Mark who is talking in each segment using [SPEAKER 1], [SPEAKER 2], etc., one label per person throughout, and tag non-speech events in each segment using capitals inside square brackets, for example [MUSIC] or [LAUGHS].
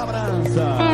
[SPEAKER 1] cobrança.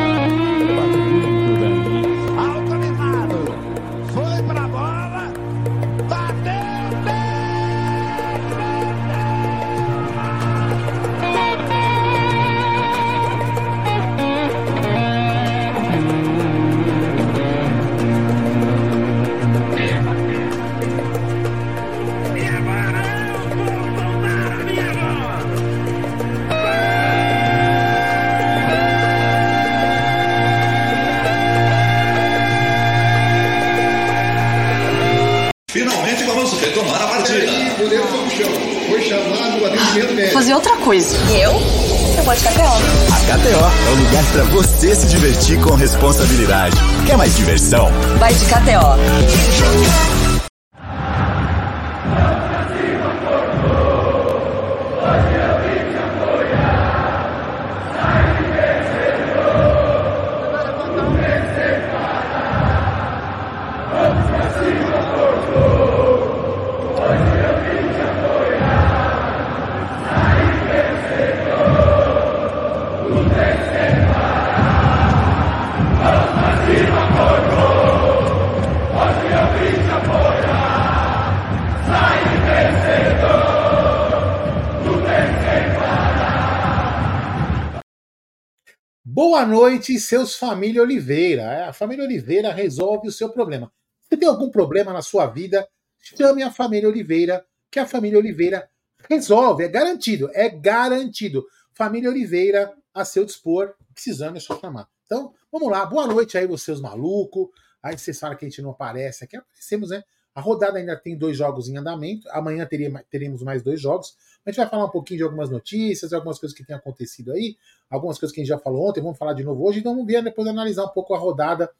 [SPEAKER 2] Seus família Oliveira. É, a família Oliveira resolve o seu problema. Se tem algum problema na sua vida, chame a família Oliveira, que a família Oliveira resolve. É garantido, é garantido. Família Oliveira a seu dispor, precisando é só chamar. Então, vamos lá. Boa noite aí, vocês malucos. Aí vocês falam que a gente não aparece aqui. Aparecemos, né? A rodada ainda tem dois jogos em andamento. Amanhã teremos mais dois jogos. A gente vai falar um pouquinho de algumas notícias, algumas coisas que têm acontecido aí, algumas coisas que a gente já falou ontem, vamos falar de novo hoje, então vamos ver depois analisar um pouco a rodada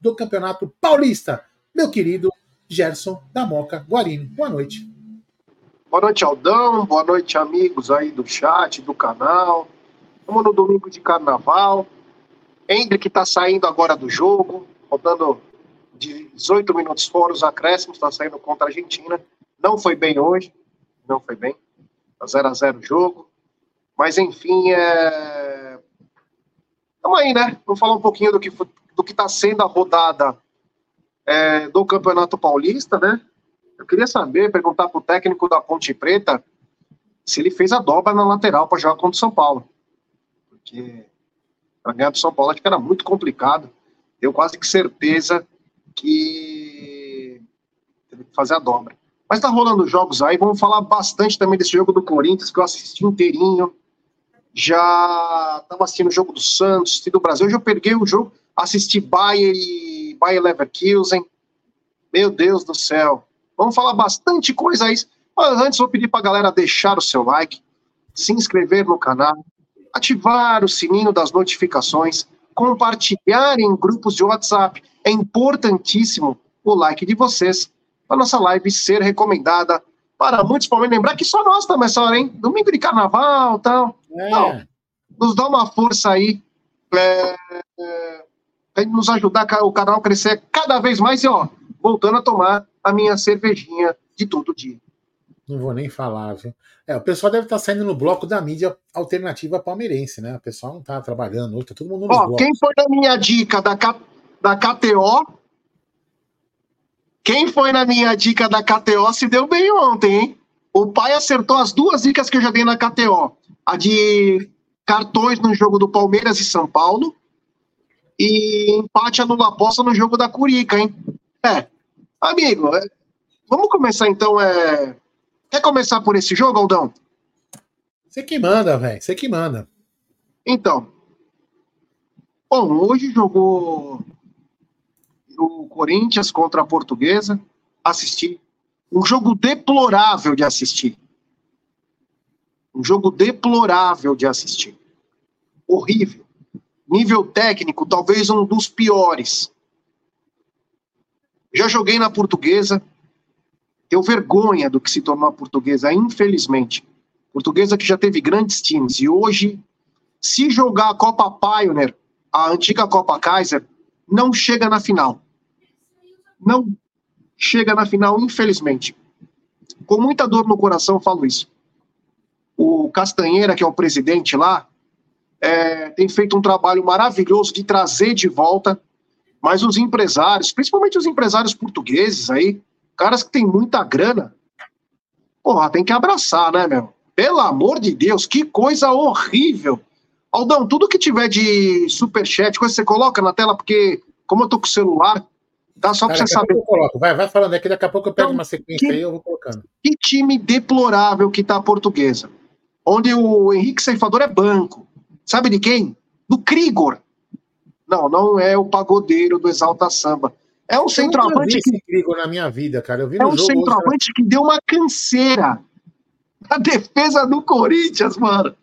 [SPEAKER 2] do Campeonato Paulista. Meu querido Gerson da Moca Guarini. Boa noite.
[SPEAKER 3] Boa noite, Aldão. Boa noite, amigos aí do chat, do canal. Estamos no domingo de carnaval. Hendrick está saindo agora do jogo, rodando 18 minutos fora os acréscimos, está saindo contra a Argentina. Não foi bem hoje, não foi bem. 0 a 0 o jogo. Mas, enfim, é... Vamos aí, né? Vamos falar um pouquinho do que do que está sendo a rodada é, do Campeonato Paulista, né? Eu queria saber, perguntar para o técnico da Ponte Preta se ele fez a dobra na lateral para jogar contra o São Paulo. Porque para ganhar do São Paulo acho que era muito complicado. Eu quase que certeza que teve que fazer a dobra. Mas tá rolando jogos aí, vamos falar bastante também desse jogo do Corinthians, que eu assisti inteirinho. Já tava assistindo o jogo do Santos, do Brasil, hoje eu peguei o jogo, assisti Bayern e Bayern Leverkusen. Meu Deus do céu. Vamos falar bastante coisa aí. Mas antes vou pedir pra galera deixar o seu like, se inscrever no canal, ativar o sininho das notificações, compartilhar em grupos de WhatsApp. É importantíssimo o like de vocês a nossa live ser recomendada para muitos Palmeiras. Lembrar que só nós estamos essa hora, hein? Domingo de carnaval tal. É. Então, nos dá uma força aí é, é, nos ajudar o canal a crescer cada vez mais e, ó, voltando a tomar a minha cervejinha de todo dia.
[SPEAKER 2] Não vou nem falar, viu? É, o pessoal deve estar saindo no bloco da mídia alternativa palmeirense, né? O pessoal não está trabalhando, tá todo mundo
[SPEAKER 3] nos Ó, blocos. Quem foi na minha dica da, K, da KTO quem foi na minha dica da KTO se deu bem ontem, hein? O pai acertou as duas dicas que eu já dei na KTO. A de cartões no jogo do Palmeiras e São Paulo e empate anula aposta no jogo da Curica, hein? É. Amigo, é... vamos começar então. É... Quer começar por esse jogo, Aldão?
[SPEAKER 2] Você que manda, velho. Você que manda.
[SPEAKER 3] Então. Bom, hoje jogou o Corinthians contra a Portuguesa, assisti. Um jogo deplorável de assistir. Um jogo deplorável de assistir. Horrível. Nível técnico, talvez um dos piores. Já joguei na Portuguesa. Tenho vergonha do que se tornou a Portuguesa, infelizmente. Portuguesa que já teve grandes times. E hoje, se jogar a Copa Pioneer, a antiga Copa Kaiser, não chega na final não chega na final, infelizmente. Com muita dor no coração, falo isso. O Castanheira, que é o presidente lá, é, tem feito um trabalho maravilhoso de trazer de volta, mas os empresários, principalmente os empresários portugueses aí, caras que têm muita grana, porra, tem que abraçar, né, meu? Pelo amor de Deus, que coisa horrível. Aldão, tudo que tiver de superchat, coisa que você coloca na tela, porque como eu tô com o celular, tá só pra
[SPEAKER 2] Cara,
[SPEAKER 3] você
[SPEAKER 2] daqui a
[SPEAKER 3] saber.
[SPEAKER 2] pouco eu coloco. Vai, vai falando aqui, daqui a pouco eu pego
[SPEAKER 3] Então,
[SPEAKER 2] uma sequência
[SPEAKER 3] que-
[SPEAKER 2] aí e eu vou colocando.
[SPEAKER 3] Que time deplorável que tá a portuguesa. Onde o Henrique Ceifador é banco. Sabe de quem? Do Krigor. Não, não é o pagodeiro do Exalta Samba. É um centroavante que
[SPEAKER 2] Krigor na minha vida, cara. Eu vi
[SPEAKER 3] é um
[SPEAKER 2] jogo.
[SPEAKER 3] centroavante que deu uma canseira na defesa do Corinthians, mano.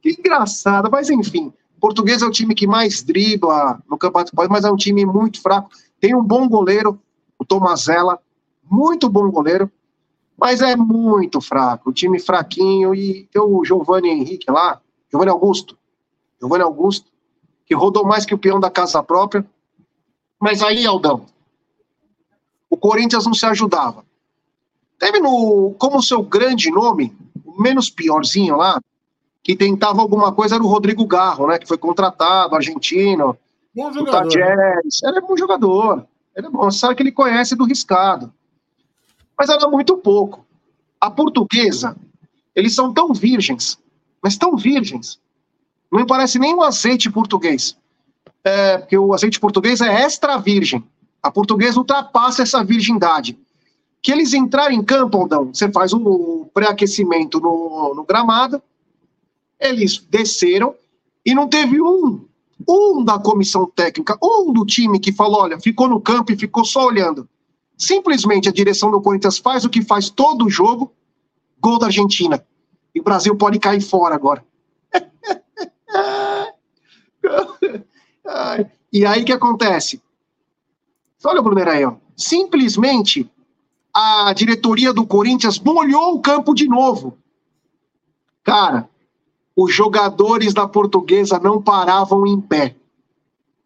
[SPEAKER 3] Que engraçado. Mas enfim, português é o time que mais dribla no Campeonato Paulista, mas é um time muito fraco. Tem um bom goleiro, o Tomazella, muito bom goleiro, mas é muito fraco. O time fraquinho e tem o Giovanni Henrique lá, Giovanni Augusto. Giovanni Augusto, que rodou mais que o peão da casa própria. Mas aí, Aldão, o Corinthians não se ajudava. Teve no, como seu grande nome, o menos piorzinho lá, que tentava alguma coisa era o Rodrigo Garro, né? Que foi contratado, argentino,
[SPEAKER 2] Bom
[SPEAKER 3] do
[SPEAKER 2] jogador. né?
[SPEAKER 3] Ele é bom jogador. Ele é bom, sabe que ele conhece do riscado. Mas era muito pouco. A portuguesa, eles são tão virgens, mas tão virgens. Não me parece nem um azeite português. É, porque o azeite português é extra virgem. A portuguesa ultrapassa essa virgindade. Que eles entrarem em campo, Aldão, você faz um pré-aquecimento no, no gramado, eles desceram e não teve um, um da comissão técnica, um do time que falou, olha, ficou no campo e ficou só olhando. Simplesmente a direção do Corinthians faz o que faz todo o jogo, gol da Argentina. E o Brasil pode cair fora agora. [LAUGHS] E aí que acontece? Olha o Brunner aí, ó. Simplesmente a diretoria do Corinthians molhou o campo de novo. Cara, os jogadores da portuguesa não paravam em pé.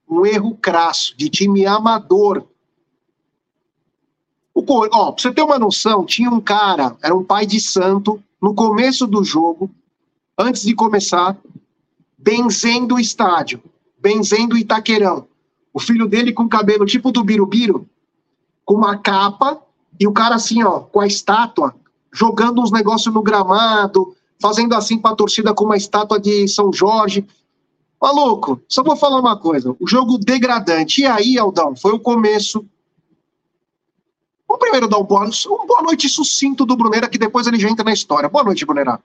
[SPEAKER 3] Um erro crasso de time amador. O, ó, pra você ter uma noção, tinha um cara, era um pai de santo, no começo do jogo, antes de começar, benzendo o estádio, benzendo o Itaquerão. O filho dele com cabelo tipo do Birubiru, com uma capa, e o cara assim, ó, com a estátua, jogando uns negócios no gramado, fazendo assim pra torcida com uma estátua de São Jorge. Maluco, só vou falar uma coisa, o jogo degradante. E aí, Aldão, foi o começo. Vamos primeiro dar um boa, um boa noite sucinto do Brunera, que depois ele já entra na história. Boa noite, Brunera.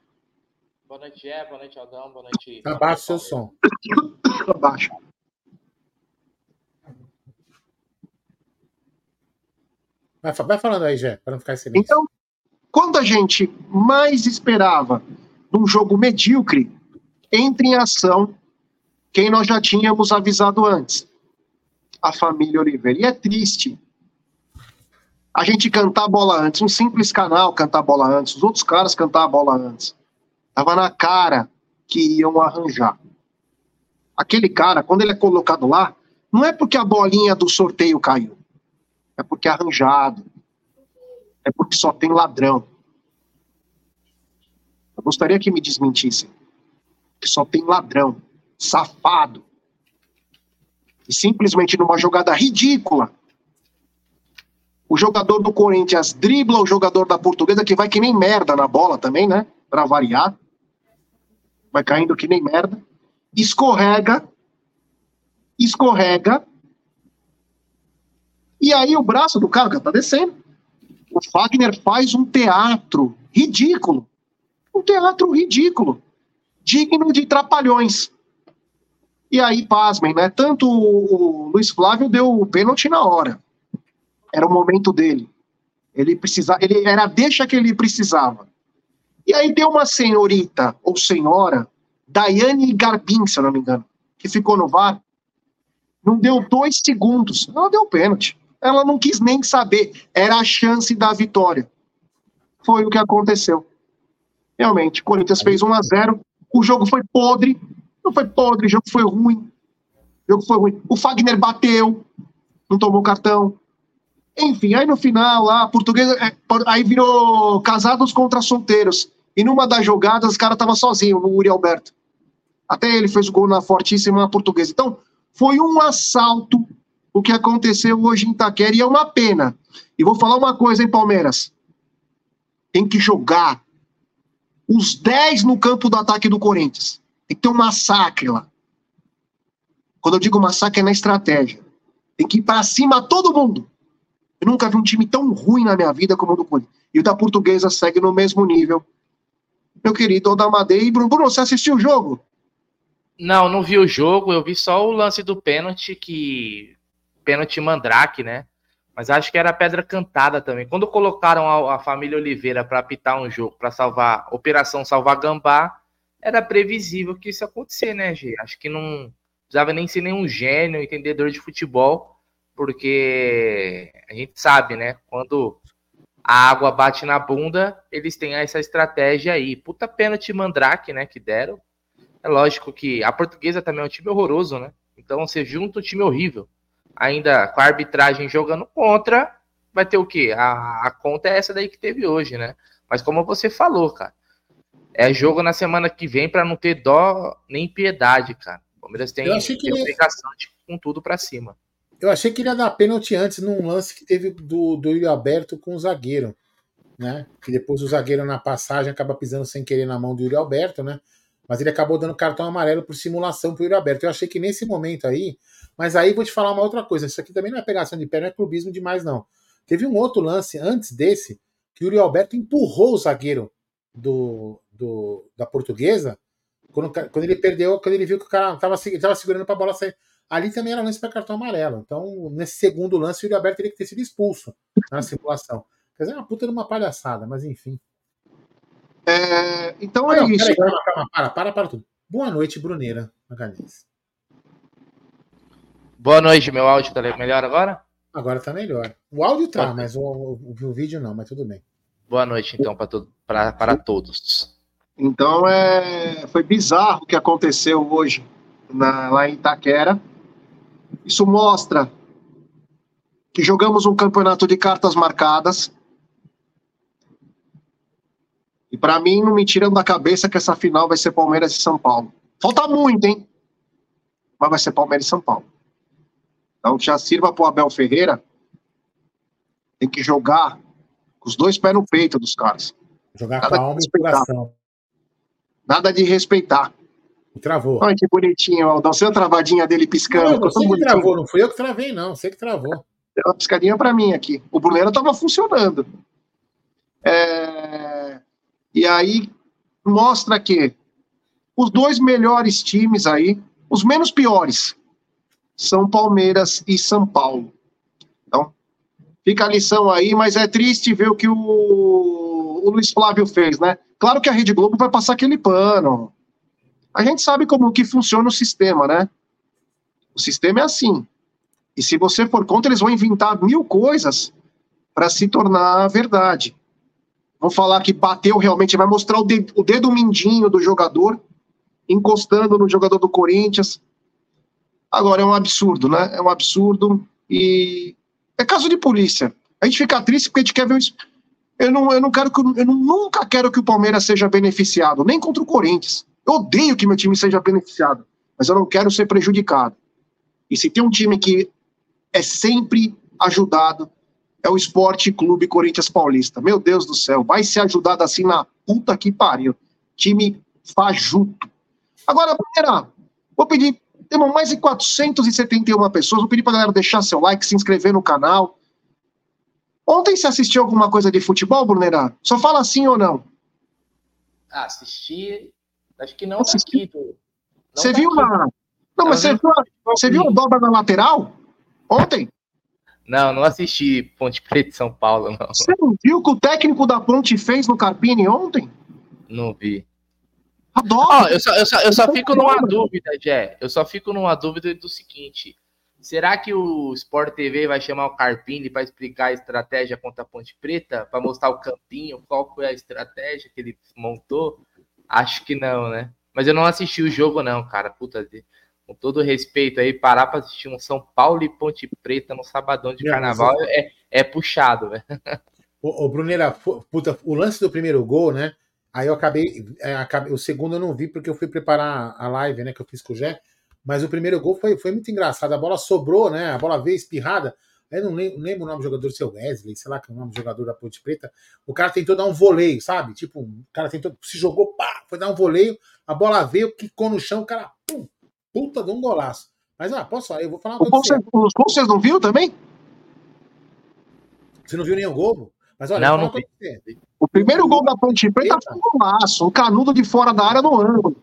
[SPEAKER 1] Boa noite, Gé. Boa noite, Aldão. Boa noite.
[SPEAKER 2] Abaixa o seu som. [COUGHS]
[SPEAKER 3] Abaixo.
[SPEAKER 2] Vai, vai falando aí, Jé, para não ficar silêncio.
[SPEAKER 3] Então, quando a gente mais esperava num jogo medíocre, entra em ação quem nós já tínhamos avisado antes. A família Oliveira. E é triste a gente cantar a bola antes. Um simples canal cantar a bola antes. Os outros caras cantar a bola antes. Tava na cara que iam arranjar. Aquele cara, quando ele é colocado lá, não é porque a bolinha do sorteio caiu. É porque é arranjado. É porque só tem ladrão. Eu gostaria que me desmentissem. Que só tem ladrão, safado. E simplesmente numa jogada ridícula, o jogador do Corinthians dribla o jogador da Portuguesa, que vai que nem merda na bola também, né? Pra variar. Vai caindo que nem merda. Escorrega. Escorrega. E aí o braço do cara que tá descendo. O Fagner faz um teatro ridículo. Um teatro ridículo. Digno de trapalhões. E aí, pasmem, né? Tanto o Luiz Flávio deu o pênalti na hora. Era o momento dele. Ele precisava, ele era a deixa que ele precisava. E aí tem uma senhorita ou senhora, Daiane Garbin, se eu não me engano, que ficou no VAR. Não deu dois segundos. Ela deu pênalti. Ela não quis nem saber. Era a chance da vitória. Foi o que aconteceu. Realmente, Corinthians fez 1 a 0 O jogo foi podre. Não foi podre, o jogo foi ruim. O jogo foi ruim. O Fagner bateu, não tomou cartão. Enfim, aí no final, lá, a portuguesa. é, Aí virou casados contra solteiros. E numa das jogadas, o cara tava sozinho, no Uri Alberto. Até ele fez o gol na fortíssima portuguesa. Então, foi um assalto o que aconteceu hoje em Itaquera e é uma pena. E vou falar uma coisa, hein, Palmeiras? Tem que jogar os 10 no campo do ataque do Corinthians. Tem que ter um massacre lá. Quando eu digo massacre é na estratégia. Tem que ir para cima todo mundo. Eu nunca vi um time tão ruim na minha vida como o do Corinthians. E o da Portuguesa segue no mesmo nível. Meu querido Odamadei e Bruno, Bruno, você assistiu o jogo?
[SPEAKER 1] Não, não vi o jogo, eu vi só o lance do pênalti, que. Pênalti Mandrake, né? Mas acho que era pedra cantada também. Quando colocaram a, a família Oliveira para apitar um jogo, para salvar, Operação Salvar Gambá, era previsível que isso ia acontecer, né, G? Acho que não precisava nem ser nenhum gênio, entendedor de futebol, porque a gente sabe, né? Quando a água bate na bunda, eles têm essa estratégia aí. Puta pênalti Mandrake, né, que deram. É lógico que a portuguesa também é um time horroroso, né? Então você junta um time horrível, ainda com a arbitragem jogando contra, vai ter o quê? A, a conta é essa daí que teve hoje, né? Mas como você falou, cara, é jogo na semana que vem para não ter dó nem piedade, cara. O Palmeiras tem, tem obrigação de com tudo para cima.
[SPEAKER 2] Eu achei que ele ia dar pênalti antes num lance que teve do, do Ilho Alberto com o zagueiro, né? Que depois o zagueiro na passagem acaba pisando sem querer na mão do Ilho Alberto, né? Mas ele acabou dando cartão amarelo por simulação pro Yuri Alberto. Eu achei que nesse momento aí. Mas aí vou te falar uma outra coisa. Isso aqui também não é pegação de pé, não é clubismo demais, não. Teve um outro lance antes desse que o Yuri Alberto empurrou o zagueiro do, do da portuguesa. Quando, quando ele perdeu, quando ele viu que o cara estava tava segurando para a bola sair. Ali também era lance para cartão amarelo. Então, nesse segundo lance, o Yuri Alberto teria que ter sido expulso na simulação. Quer dizer, é uma puta de uma palhaçada, mas enfim.
[SPEAKER 3] É, então ah, é não, isso.
[SPEAKER 2] calma, calma, para, para, para tudo. Boa noite, Bruneira Magalhães.
[SPEAKER 1] Boa noite, meu áudio tá melhor agora?
[SPEAKER 2] Agora tá melhor. O áudio tá, mas o, o, o, vídeo não, mas tudo bem.
[SPEAKER 1] Boa noite, então, para para todos.
[SPEAKER 3] Então, é, foi bizarro o que aconteceu hoje na, lá em Itaquera. Isso mostra que jogamos um campeonato de cartas marcadas, e para mim, não me tiram da cabeça que essa final vai ser Palmeiras e São Paulo. Falta muito, hein? Mas vai ser Palmeiras e São Paulo. Então já sirva pro Abel Ferreira. Tem que jogar com os dois pés no peito dos caras.
[SPEAKER 2] Jogar Nada com a alma e coração.
[SPEAKER 3] Nada de respeitar.
[SPEAKER 2] E travou.
[SPEAKER 3] Olha que bonitinho, Aldão. Você a travadinha dele piscando.
[SPEAKER 2] Não, você que travou, não fui eu que travei, não. Você que travou.
[SPEAKER 3] Deu uma piscadinha para mim aqui. O Brunero tava funcionando. É... E aí mostra que os dois melhores times aí, os menos piores, são Palmeiras e São Paulo. Então, fica a lição aí, mas é triste ver o que o, o Luiz Flávio fez, né? Claro que a Rede Globo vai passar aquele pano. A gente sabe como que funciona o sistema, né? O sistema é assim. E se você for contra, eles vão inventar mil coisas para se tornar verdade. Vão falar que bateu realmente, vai mostrar o dedo, o dedo mindinho do jogador encostando no jogador do Corinthians. Agora é um absurdo, né? É um absurdo e é caso de polícia. A gente fica triste porque a gente quer ver um... eu não, eu não quero que eu nunca quero que o Palmeiras seja beneficiado, nem contra o Corinthians. Eu odeio que meu time seja beneficiado, mas eu não quero ser prejudicado. E se tem um time que é sempre ajudado, é o Esporte Clube Corinthians Paulista. Meu Deus do céu, vai ser ajudado assim na puta que pariu. Time fajuto. Agora, galera, vou pedir, temos mais de 471 pessoas, vou pedir pra galera deixar seu like, se inscrever no canal. Ontem você assistiu alguma coisa de futebol, Brunerá? Só fala sim ou não.
[SPEAKER 1] Ah, assisti, acho que não assisti. Tá
[SPEAKER 3] você tá viu na... Não, mas você, viu, você viu o dobra na lateral? Ontem?
[SPEAKER 1] Não, não assisti Ponte Preta e São Paulo, não.
[SPEAKER 3] Você não viu o que o técnico da Ponte fez no Carpini ontem?
[SPEAKER 1] Não vi.
[SPEAKER 3] Adoro.
[SPEAKER 1] Oh, eu só, eu só, eu só fico numa dúvida, Jé. Eu só fico numa dúvida do seguinte. Será que o Sport TV vai chamar o Carpini para explicar a estratégia contra a Ponte Preta? Para mostrar o campinho, qual foi a estratégia que ele montou? Acho que não, né? Mas eu não assisti o jogo, não, cara. Puta, com todo respeito aí, parar para assistir um São Paulo e Ponte Preta no sabadão de carnaval é, é puxado, velho. [LAUGHS]
[SPEAKER 2] O, o Bruneira, puta, o lance do primeiro gol, né? Aí eu acabei, é, acabei- O segundo eu não vi porque eu fui preparar a live, né? Que eu fiz com o Jé. Mas o primeiro gol foi, foi muito engraçado. A bola sobrou, né? A bola veio espirrada. Eu não lembro, não lembro o nome do jogador, seu Wesley, sei lá que é o nome do jogador da Ponte Preta. O cara tentou dar um voleio, sabe? Tipo, o cara tentou, se jogou, pá, foi dar um voleio, a bola veio, quicou no chão, o cara, pum, puta de um golaço. Mas, ah, posso falar, eu vou falar uma
[SPEAKER 3] O
[SPEAKER 2] coisa você.
[SPEAKER 3] cê- Os gols vocês não viram também?
[SPEAKER 2] Você não viu nenhum gol? Mas olha,
[SPEAKER 1] Não, não
[SPEAKER 2] você.
[SPEAKER 3] O primeiro gol da Ponte Preta foi um golaço. Um canudo de fora da área no ângulo.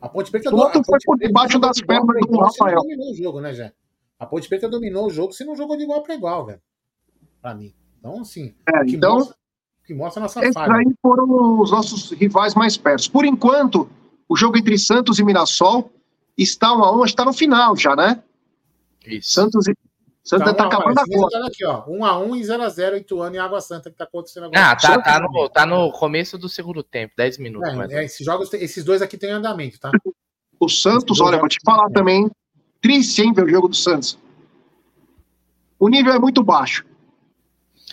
[SPEAKER 2] A Ponte Preta
[SPEAKER 3] O outro foi por debaixo das pernas do
[SPEAKER 2] você
[SPEAKER 3] Rafael.
[SPEAKER 2] dominou o jogo, né, Jé? A Ponte Preta dominou o jogo, se não jogou de igual para igual, velho. Pra mim. Então, assim,
[SPEAKER 3] É,
[SPEAKER 2] o que,
[SPEAKER 3] então,
[SPEAKER 2] mostra, o que mostra a nossa
[SPEAKER 3] esses
[SPEAKER 2] falha.
[SPEAKER 3] aí foram os nossos rivais mais perto. Por enquanto, o jogo entre Santos e Mirassol está um a um, está no final já, né?
[SPEAKER 1] Isso.
[SPEAKER 3] Santos e. Santos
[SPEAKER 2] Tá,
[SPEAKER 3] está
[SPEAKER 2] um a-
[SPEAKER 3] acabando agora.
[SPEAKER 2] resultado aqui, ó. 1x1 e 0x0 Ituano e Água Santa que tá acontecendo agora.
[SPEAKER 1] Ah, tá, tá, no, tá no começo do segundo tempo, 10 minutos.
[SPEAKER 2] É, é,
[SPEAKER 1] menos.
[SPEAKER 2] esses, jogos, esses dois aqui tem andamento, tá?
[SPEAKER 3] O Santos, olha, vou te falar também. Triste, hein, ver o jogo do Santos. O nível é muito baixo.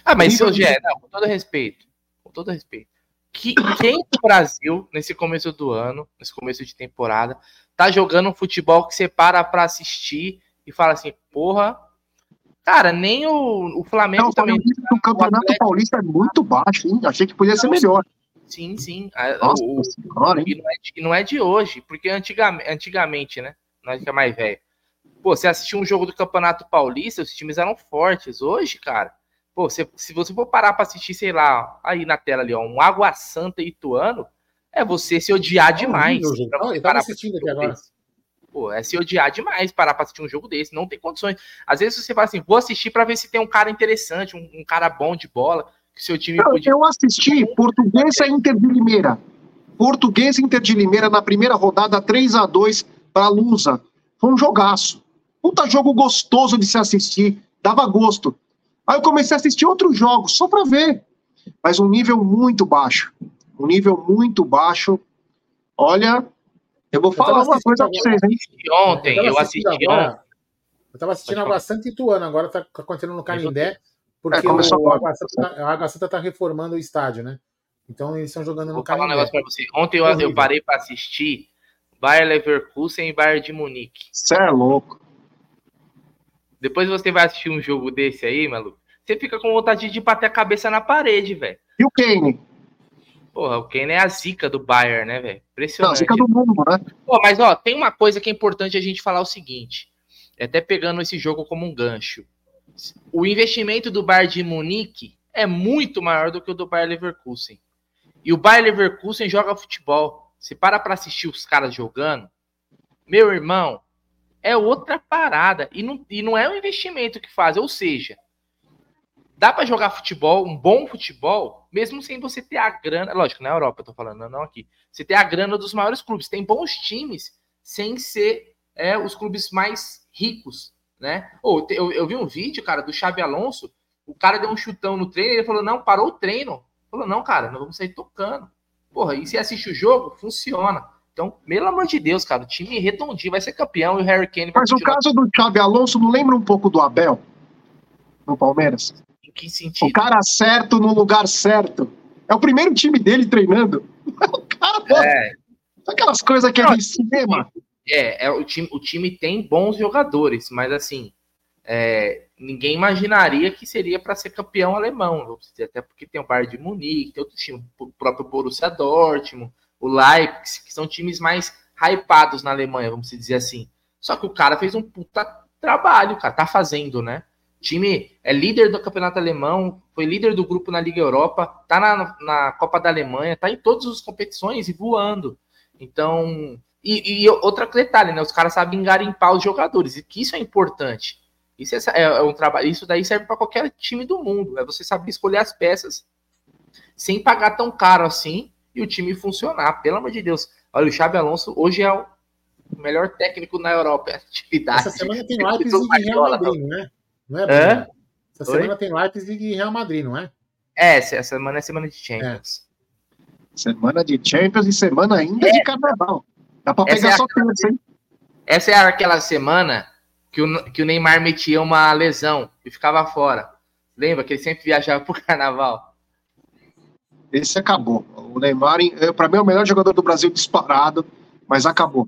[SPEAKER 1] Ah, mas seu Gé, não, com todo respeito, com todo respeito. Que, quem no Brasil, nesse começo do ano, nesse começo de temporada, tá jogando um futebol que você para pra assistir e fala assim, porra. Cara, nem o, o Flamengo
[SPEAKER 3] Não,
[SPEAKER 1] também.
[SPEAKER 3] o Campeonato
[SPEAKER 1] Atlético-
[SPEAKER 3] Paulista é muito baixo, hein? Achei que podia ser melhor.
[SPEAKER 1] Sim, sim.
[SPEAKER 3] Nossa
[SPEAKER 1] o-
[SPEAKER 3] senhora, hein?
[SPEAKER 1] E não, é de, e não é de hoje, porque antigamente, antigamente né? Nós que é mais velho. Pô, você assistiu um jogo do Campeonato Paulista, os times eram fortes. Hoje, cara, pô, você- se você for parar pra assistir, sei lá, aí na tela ali, ó, um Água Santa e Ituano, é você se odiar demais.
[SPEAKER 2] horrível o jogo.
[SPEAKER 1] pra
[SPEAKER 2] eu tava assistindo
[SPEAKER 1] assistir
[SPEAKER 2] aqui agora.
[SPEAKER 1] desse. Pô, é se odiar demais parar pra assistir um jogo desse. Não tem condições. Às vezes você fala assim, vou assistir pra ver se tem um cara interessante, um, um cara bom de bola, que seu time
[SPEAKER 3] Eu,
[SPEAKER 1] podia.
[SPEAKER 3] eu assisti Portuguesa e Inter de Limeira. Portuguesa e Inter de Limeira na primeira rodada 3 a 2 para Lusa. Foi um jogaço. Puta jogo gostoso de se assistir, dava gosto. Aí eu comecei a assistir outros jogos só para ver, mas um nível muito baixo. Um nível muito baixo. Olha, eu vou falar uma
[SPEAKER 2] assistindo
[SPEAKER 3] coisa para vocês, hein?
[SPEAKER 1] Ontem, eu assisti
[SPEAKER 2] agora-
[SPEAKER 1] ontem.
[SPEAKER 2] Eu tava assistindo Água Santa e Ituano, agora tá acontecendo no Canindé, porque
[SPEAKER 3] É,
[SPEAKER 2] o. Água Santa, tá, a Água Santa tá reformando o estádio, né? Então eles estão jogando no
[SPEAKER 1] Vou falar um
[SPEAKER 2] Canindé.
[SPEAKER 1] negócio pra você. Ontem eu, eu parei pra assistir Bayer Leverkusen e Bayern de Munique.
[SPEAKER 3] Você é louco.
[SPEAKER 1] Depois você vai assistir um jogo desse aí, maluco. Você fica com vontade de bater a cabeça na parede, velho.
[SPEAKER 3] E o Kane?
[SPEAKER 1] Porra, o Kane é a zica do Bayern, né, velho?
[SPEAKER 3] Não,
[SPEAKER 1] Impressionante.
[SPEAKER 3] fica do mundo, né?
[SPEAKER 1] Pô, mas ó, tem uma coisa que é importante a gente falar o seguinte. É até pegando esse jogo como um gancho. O investimento do Bayern de Munique é muito maior do que o do Bayern Leverkusen. E o Bayern Leverkusen joga futebol. Você para pra assistir os caras jogando, meu irmão, é outra parada. E não, e não é o investimento que faz. Ou seja, dá pra jogar futebol, um bom futebol, mesmo sem você ter a grana. Lógico, na Europa eu tô falando, não aqui. Você ter a grana dos maiores clubes. Tem bons times sem ser é, os clubes mais ricos, né? Ou eu, eu vi um vídeo, cara, do Xabi Alonso. O cara deu um chutão no treino ele falou: não, parou o treino. Falou, não, cara, nós vamos sair tocando. Porra, e se assiste o jogo, funciona. Então, pelo amor de Deus, cara, o time redondinho vai ser campeão e o Harry Kane vai
[SPEAKER 3] Mas o caso do Xabi Alonso não lembra um pouco do Abel? No Palmeiras?
[SPEAKER 1] Que
[SPEAKER 3] O
[SPEAKER 1] sentido?
[SPEAKER 3] cara certo no lugar certo. É o primeiro time dele treinando. [LAUGHS] O cara, pô,
[SPEAKER 1] É,
[SPEAKER 3] aquelas coisas que é de cinema.
[SPEAKER 1] É, é o, time, o time tem bons jogadores, mas assim, é, ninguém imaginaria que seria para ser campeão alemão. vamos dizer, Até porque tem o Bayern de Munique, tem outros times, o próprio Borussia Dortmund, o Leipzig, que são times mais hypados na Alemanha, vamos dizer assim. Só que o cara fez um puta trabalho, cara, tá fazendo, né? O time é líder do campeonato alemão, foi líder do grupo na Liga Europa, tá na, na Copa da Alemanha, tá em todas as competições e voando. Então, e, e outra detalhe, né? Os caras sabem garimpar os jogadores, e que isso é importante. Isso é, é um trabalho, isso daí serve para qualquer time do mundo. É você saber escolher as peças sem pagar tão caro assim e o time funcionar. Pelo amor de Deus. Olha, o Xabi Alonso hoje é o melhor técnico na Europa. é Atividade.
[SPEAKER 2] Essa semana tem
[SPEAKER 1] Do
[SPEAKER 2] Leipzig e Real Madrid, não é? É? Bruno? Essa
[SPEAKER 1] Oi?
[SPEAKER 2] semana tem Leipzig e Real Madrid, não é?
[SPEAKER 1] É, essa semana é semana de Champions.
[SPEAKER 3] Semana de Champions e semana ainda de carnaval. Dá pra
[SPEAKER 1] Essa
[SPEAKER 3] pegar
[SPEAKER 1] é a
[SPEAKER 3] só terça, hein?
[SPEAKER 1] Essa é aquela semana que o, que o Neymar metia uma lesão e ficava fora. Lembra que ele sempre viajava pro [LAUGHS] carnaval?
[SPEAKER 3] Esse acabou. O Neymar, para mim, é o melhor jogador do Brasil disparado, mas acabou.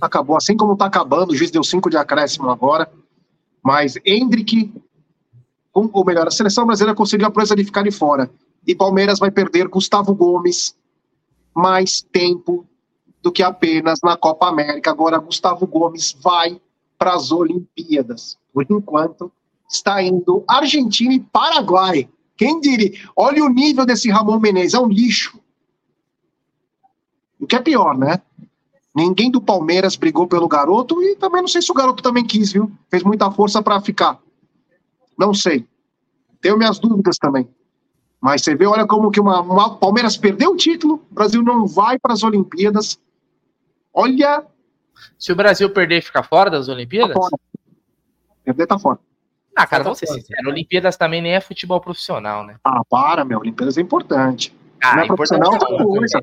[SPEAKER 3] Acabou. Assim como tá acabando, o juiz deu cinco de acréscimo agora. Mas Hendrick, ou melhor, a seleção brasileira conseguiu a proeza de ficar de fora. E Palmeiras vai perder Gustavo Gomes mais tempo do que apenas na Copa América. Agora, Gustavo Gomes vai para as Olimpíadas. Por enquanto, está indo Argentina e Paraguai. Quem diria? Olha o nível desse Ramon Menezes, é um lixo. O que é pior, né? Ninguém do Palmeiras brigou pelo garoto e também não sei se o garoto também quis, viu? Fez muita força para ficar. Não sei. Tenho minhas dúvidas também. Mas você vê, olha como que uma, uma Palmeiras perdeu o título, o Brasil não vai para as Olimpíadas. Olha.
[SPEAKER 1] Se o Brasil perder e ficar fora das Olimpíadas? Tá fora.
[SPEAKER 3] Perder tá fora.
[SPEAKER 1] Ah, cara, vamos ser sinceros, Olimpíadas também nem é futebol profissional, né?
[SPEAKER 3] Ah, para, meu, Olimpíadas é importante.
[SPEAKER 1] Ah, não é profissional é outra coisa.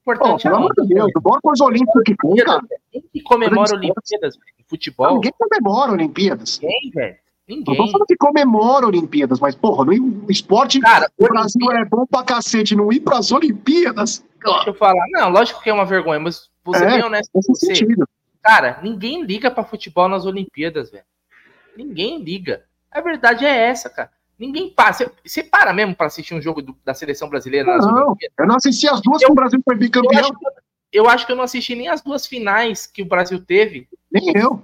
[SPEAKER 3] Importante pelo amor de Deus, bora com os Olímpicos que tem, cara.
[SPEAKER 1] Quem que comemora Olimpíadas, velho? Futebol?
[SPEAKER 3] Ninguém comemora Olimpíadas.
[SPEAKER 1] Ninguém, velho. Ninguém.
[SPEAKER 3] Não tô falando que comemora Olimpíadas, mas, porra, no esporte, cara, o Brasil é bom pra cacete, não ir pras Olimpíadas.
[SPEAKER 1] Deixa eu falar. Não, lógico que é uma vergonha, mas você é, bem honesto com você. Sentido. Cara, ninguém liga pra futebol nas Olimpíadas, velho. Ninguém liga. A verdade é essa, cara. Ninguém passa. Você para mesmo para assistir um jogo do, da seleção brasileira
[SPEAKER 3] nas não, Olimpíadas? Eu não assisti as duas eu, que o Brasil foi bicampeão.
[SPEAKER 1] Eu acho, eu acho, que eu não assisti nem as duas finais que o Brasil teve.
[SPEAKER 3] Nem eu.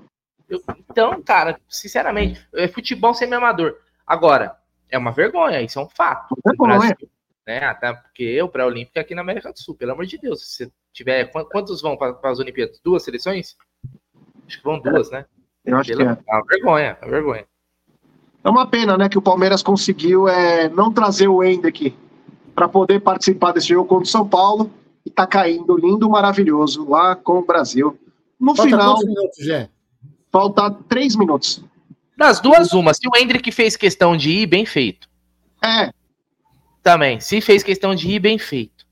[SPEAKER 1] eu então, cara, sinceramente, é futebol semi-amador. Agora, é uma vergonha, isso é um fato. É vergonha. né? Até porque o pré-olímpico é aqui na América do Sul, pelo amor de Deus. Se tiver. Quantos vão para as Olimpíadas? Duas seleções? Acho que vão duas, né?
[SPEAKER 3] Eu acho Pela, que é.
[SPEAKER 1] é uma vergonha, é uma vergonha.
[SPEAKER 3] É uma pena, né, que o Palmeiras conseguiu é, não trazer o Hendrick para poder participar desse jogo contra o São Paulo e tá caindo lindo, maravilhoso lá com o Brasil. No Falta final. Minutos, Gê? Falta três minutos.
[SPEAKER 1] Das duas, uma. Se o Hendrick fez questão de ir, bem feito.
[SPEAKER 3] É.
[SPEAKER 1] Também. Se fez questão de ir, bem feito.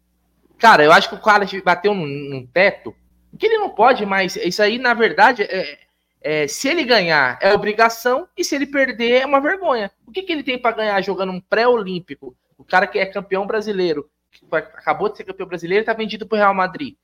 [SPEAKER 1] Cara, eu acho que o cara bateu num, num teto que ele não pode mais. Isso aí, na verdade, é, é, se ele ganhar, é obrigação, e se ele perder, é uma vergonha. O que, que ele tem para ganhar jogando um pré-olímpico? O cara que é campeão brasileiro, que acabou de ser campeão brasileiro, está vendido para o Real Madrid.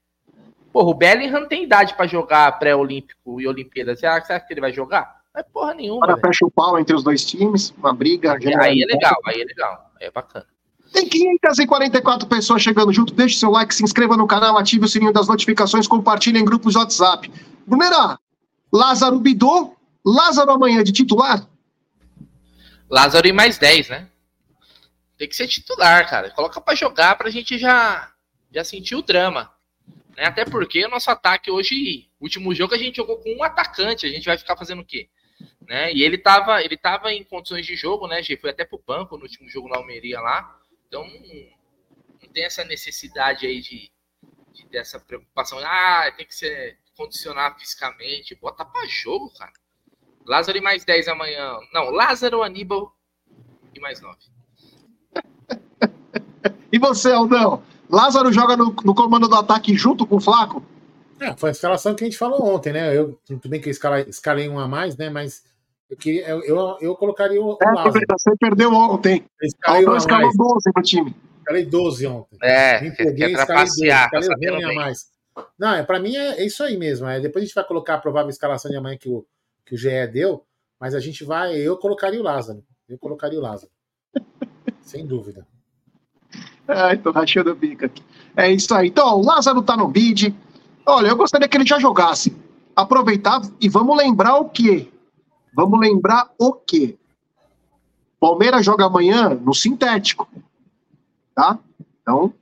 [SPEAKER 1] Porra, o Bellingham tem idade para jogar pré-olímpico e Olimpíada. Você acha que ele vai jogar? Não é porra nenhuma.
[SPEAKER 3] Agora fecha o pau entre os dois times, uma briga.
[SPEAKER 1] Aí é legal, aí é legal. É bacana.
[SPEAKER 3] Tem 544 pessoas chegando junto. Deixe seu like, se inscreva no canal, ative o sininho das notificações, compartilhe em grupos WhatsApp. Brunera, Lázaro Bidô, Lázaro amanhã de titular?
[SPEAKER 1] Lázaro e mais 10, né? Tem que ser titular, cara. Coloca para jogar pra gente já, já sentir o drama. Né? Até porque o nosso ataque hoje, último jogo, a gente jogou com um atacante. A gente vai ficar fazendo o quê? Né? E ele tava, ele tava em condições de jogo, né? Foi até pro banco no último jogo na Almeria lá. Então, não tem essa necessidade aí de, de dessa preocupação. Ah, tem que ser condicionar fisicamente. Bota pra jogo, cara. Lázaro e mais 10 amanhã. Não, Lázaro, Aníbal e mais 9. [LAUGHS]
[SPEAKER 3] e você, Aldão? Lázaro joga no, no, comando do ataque junto com o Flaco?
[SPEAKER 2] É, foi a escalação que a gente falou ontem, né? Eu, tudo bem que eu escalei, escalei um a mais, né? Mas eu, queria, eu, eu, eu colocaria o,
[SPEAKER 3] é, Lázaro. Você perdeu ontem. Aldão escalou 12 pro time.
[SPEAKER 2] Escalei 12 ontem.
[SPEAKER 1] É, Me empolguei, escalei 12. Escalei
[SPEAKER 2] a mais. Não, é, para mim é, é, isso aí mesmo. É, depois a gente vai colocar a provável escalação de amanhã que o, que o GE deu, mas a gente vai. Eu colocaria o Lázaro. Eu colocaria o Lázaro. [LAUGHS] Sem dúvida.
[SPEAKER 3] Ai, tô rachando o bico aqui. É isso aí. Então, o Lázaro tá no bid. Olha, eu gostaria que ele já jogasse. Aproveitar e vamos lembrar o quê? Vamos lembrar o quê? Palmeiras joga amanhã no sintético. Tá? Então,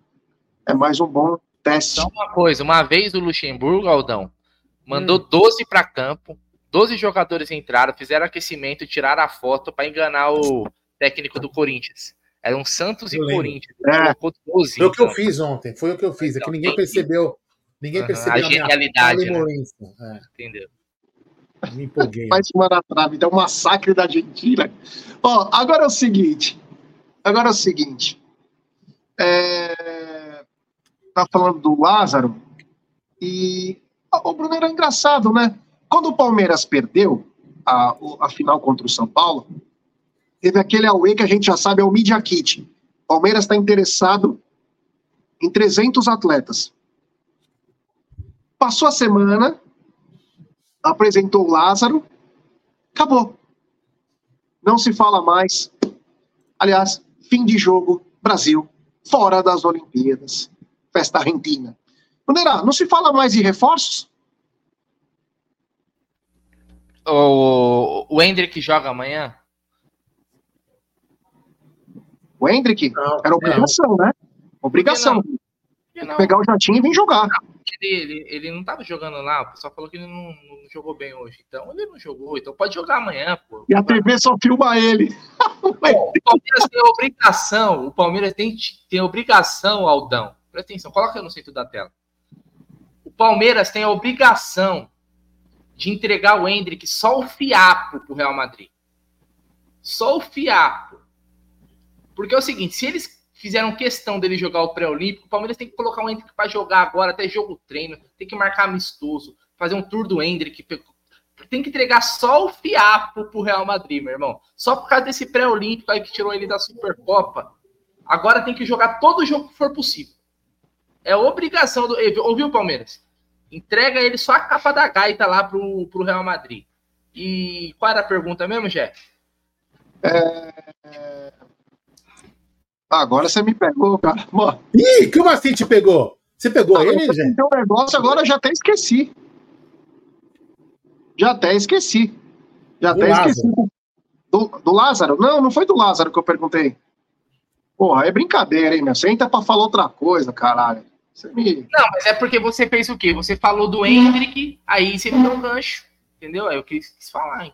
[SPEAKER 3] é mais um bom Teste.
[SPEAKER 1] Só uma coisa, uma vez o Luxemburgo, Aldão, mandou hum. 12 para campo, 12 jogadores entraram, fizeram aquecimento, tiraram a foto para enganar o técnico do Corinthians. Eram Santos eu e lembro. Corinthians.
[SPEAKER 2] É. 12, foi o que eu então. fiz ontem, foi o que eu fiz. Então, é que ninguém percebeu. Ninguém uhum, percebeu
[SPEAKER 1] a genialidade. Né? É. Entendeu?
[SPEAKER 2] Me empolguei.
[SPEAKER 3] Mais uma na trave, então um massacre da Argentina. Ó, agora é o seguinte. Agora é o seguinte. É tá falando do Lázaro, e o Bruno era engraçado, né? Quando o Palmeiras perdeu a, a final contra o São Paulo, teve aquele away que a gente já sabe, é o Media Kit. Palmeiras está interessado em 300 atletas. Passou a semana, apresentou o Lázaro, acabou. Não se fala mais. Aliás, fim de jogo, Brasil, fora das Olimpíadas. Festa argentina. Bandeira, não se fala mais de reforços?
[SPEAKER 1] O, o Hendrick joga amanhã?
[SPEAKER 3] O Hendrick?
[SPEAKER 2] Não,
[SPEAKER 3] Era obrigação, né? Obrigação.
[SPEAKER 1] Não.
[SPEAKER 3] Pegar o jatinho e vir jogar.
[SPEAKER 1] Ele, ele, ele não tava jogando lá, o pessoal falou que ele não, não jogou bem hoje. Então ele não jogou, então pode jogar amanhã, pô.
[SPEAKER 3] E a TV só filma ele.
[SPEAKER 1] O Palmeiras tem obrigação, o Palmeiras tem, tem obrigação, Aldão. Presta atenção, coloca no centro da tela. O Palmeiras tem a obrigação de entregar o Hendrick só o fiapo pro Real Madrid. Só o fiapo. Porque é o seguinte, se eles fizeram questão dele jogar o pré-olímpico, o Palmeiras tem que colocar o Hendrick para jogar agora, até jogo treino, tem que marcar amistoso, fazer um tour do Hendrick, tem que entregar só o fiapo pro Real Madrid, meu irmão. Só por causa desse pré-olímpico aí que tirou ele da Supercopa. Agora tem que jogar todo jogo que for possível. É obrigação do. Ouviu, Palmeiras? Entrega ele só a capa da gaita lá pro, pro Real Madrid. E qual era a pergunta mesmo, Jé?
[SPEAKER 3] É... Agora você me pegou, cara. Mano,
[SPEAKER 2] Ih, como assim te pegou? Você pegou
[SPEAKER 3] Ah,
[SPEAKER 2] ele, Jé?
[SPEAKER 3] um negócio, agora eu já até esqueci. Já até esqueci. Já
[SPEAKER 2] Do
[SPEAKER 3] até
[SPEAKER 2] Lázaro.
[SPEAKER 3] esqueci. Do, do Lázaro? Não, não foi do Lázaro que eu perguntei. Porra, é brincadeira, hein, meu? Você entra pra falar outra coisa, caralho. Me.
[SPEAKER 1] Não, mas é porque você fez o quê? Você falou do Hendrick, aí você me deu um gancho. Entendeu? Aí eu quis, quis falar.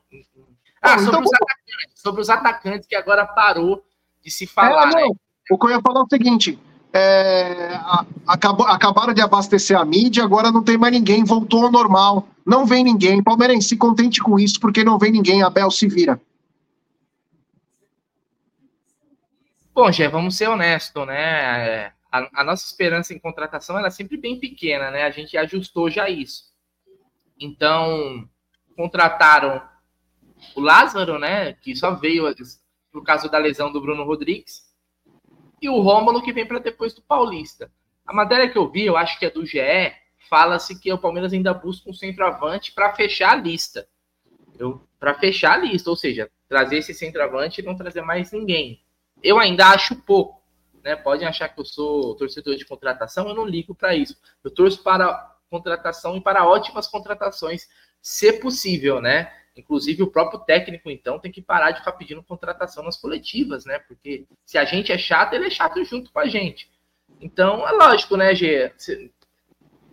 [SPEAKER 1] Ah, sobre
[SPEAKER 3] então
[SPEAKER 1] os atacantes. Sobre os atacantes que agora parou de se falar,
[SPEAKER 3] É,
[SPEAKER 1] né?
[SPEAKER 3] O que eu ia falar é o seguinte: é, acabou- acabaram de abastecer a mídia, agora não tem mais ninguém, voltou ao normal. Não vem ninguém. Palmeirense, se contente com isso, porque não vem ninguém. Abel se vira.
[SPEAKER 1] Bom, Gé, vamos ser honestos, né? É, A, a nossa esperança em contratação era sempre bem pequena, né? A gente ajustou já isso. Então, contrataram o Lázaro, né? Que só veio por causa da lesão do Bruno Rodrigues. E o Rômulo, que vem para depois do Paulista. A matéria que eu vi, eu acho que é do GE, fala-se que o Palmeiras ainda busca um centroavante para fechar a lista. Para fechar a lista, ou seja, trazer esse centroavante e não trazer mais ninguém eu ainda acho pouco. Né? Podem achar que eu sou torcedor de contratação, eu não ligo para isso. Eu torço para contratação e para ótimas contratações, se possível, né? Inclusive o próprio técnico, então, tem que parar de ficar pedindo contratação nas coletivas, né? Porque se a gente é chato, ele é chato junto com a gente. Então, é lógico, né, Gê?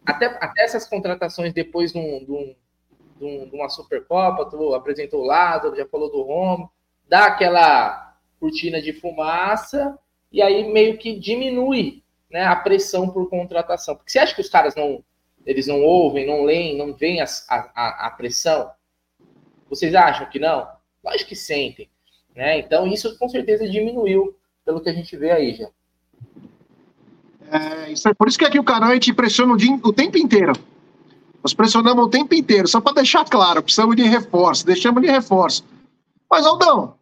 [SPEAKER 1] Até, até essas contratações depois de, um- de um- de um- uma Supercopa, tu apresentou o Lázaro, já falou do Romo, dá aquela cortina de fumaça e aí meio que diminui né, a pressão por contratação. Porque você acha que os caras não eles não ouvem, não leem, não veem a, a, a pressão? Vocês acham que não? Lógico que sentem. Né? Então isso com certeza diminuiu pelo que a gente vê aí já.
[SPEAKER 3] É, isso é por isso que aqui o canal a gente pressiona o, dia- o tempo inteiro. Nós pressionamos o tempo inteiro, só para deixar claro, precisamos de reforço, deixamos de reforço. Mas, Aldão,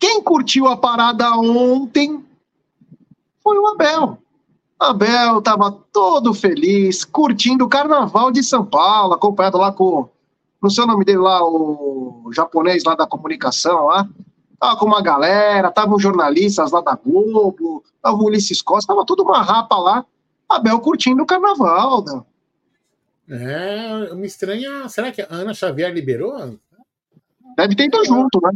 [SPEAKER 3] quem curtiu a parada ontem foi o Abel. Abel estava todo feliz, curtindo o carnaval de São Paulo, acompanhado lá com, não sei o nome dele lá, o japonês lá da comunicação lá. Tava com uma galera, estavam jornalistas lá da Globo, tava o Ulisses Costa, tava tudo uma rapa lá. Abel curtindo o carnaval, Aldão.
[SPEAKER 2] É, me estranha. Será que a Ana Xavier liberou?
[SPEAKER 3] Deve ter ido junto, né?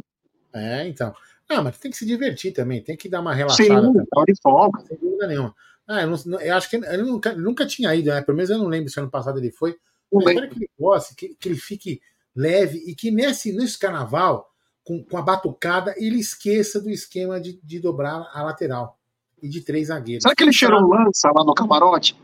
[SPEAKER 2] É, então. Ah, mas tem que se divertir também, tem que dar uma
[SPEAKER 3] Sim,
[SPEAKER 2] relaxada. também,
[SPEAKER 3] tava de folga.
[SPEAKER 2] sem dúvida nenhuma. Ah, eu, não- eu acho que ele nunca, nunca tinha ido, né? Pelo menos eu não lembro se ano passado ele foi.
[SPEAKER 3] Não
[SPEAKER 2] Mas espero que ele goste, que, que ele fique leve e que nesse, nesse carnaval, com, com a batucada, ele esqueça do esquema de, de dobrar a lateral e de três zagueiros.
[SPEAKER 3] Será que ele cheirou lança lá no camarote?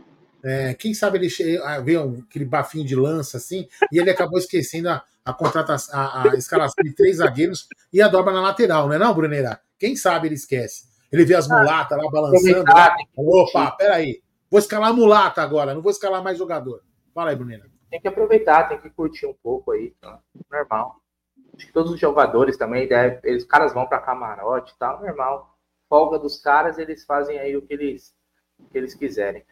[SPEAKER 2] É, quem sabe ele che- ah, vê um- aquele bafinho de lança assim, e ele acabou esquecendo a, a, contratação, a, a escalação de três zagueiros e a dobra na lateral, não é não, Bruneira? Quem sabe ele esquece. Ele vê as mulatas lá balançando.
[SPEAKER 1] Tem que
[SPEAKER 2] Opa, peraí. Vou escalar a mulata agora, não vou escalar mais jogador. Fala aí, Bruneira.
[SPEAKER 1] tem que aproveitar, tem que curtir um pouco aí, tá? normal. Acho que todos os jogadores também, deve, eles, os caras vão para camarote e tal, normal. Folga dos caras, eles fazem aí o que eles que eles quiserem.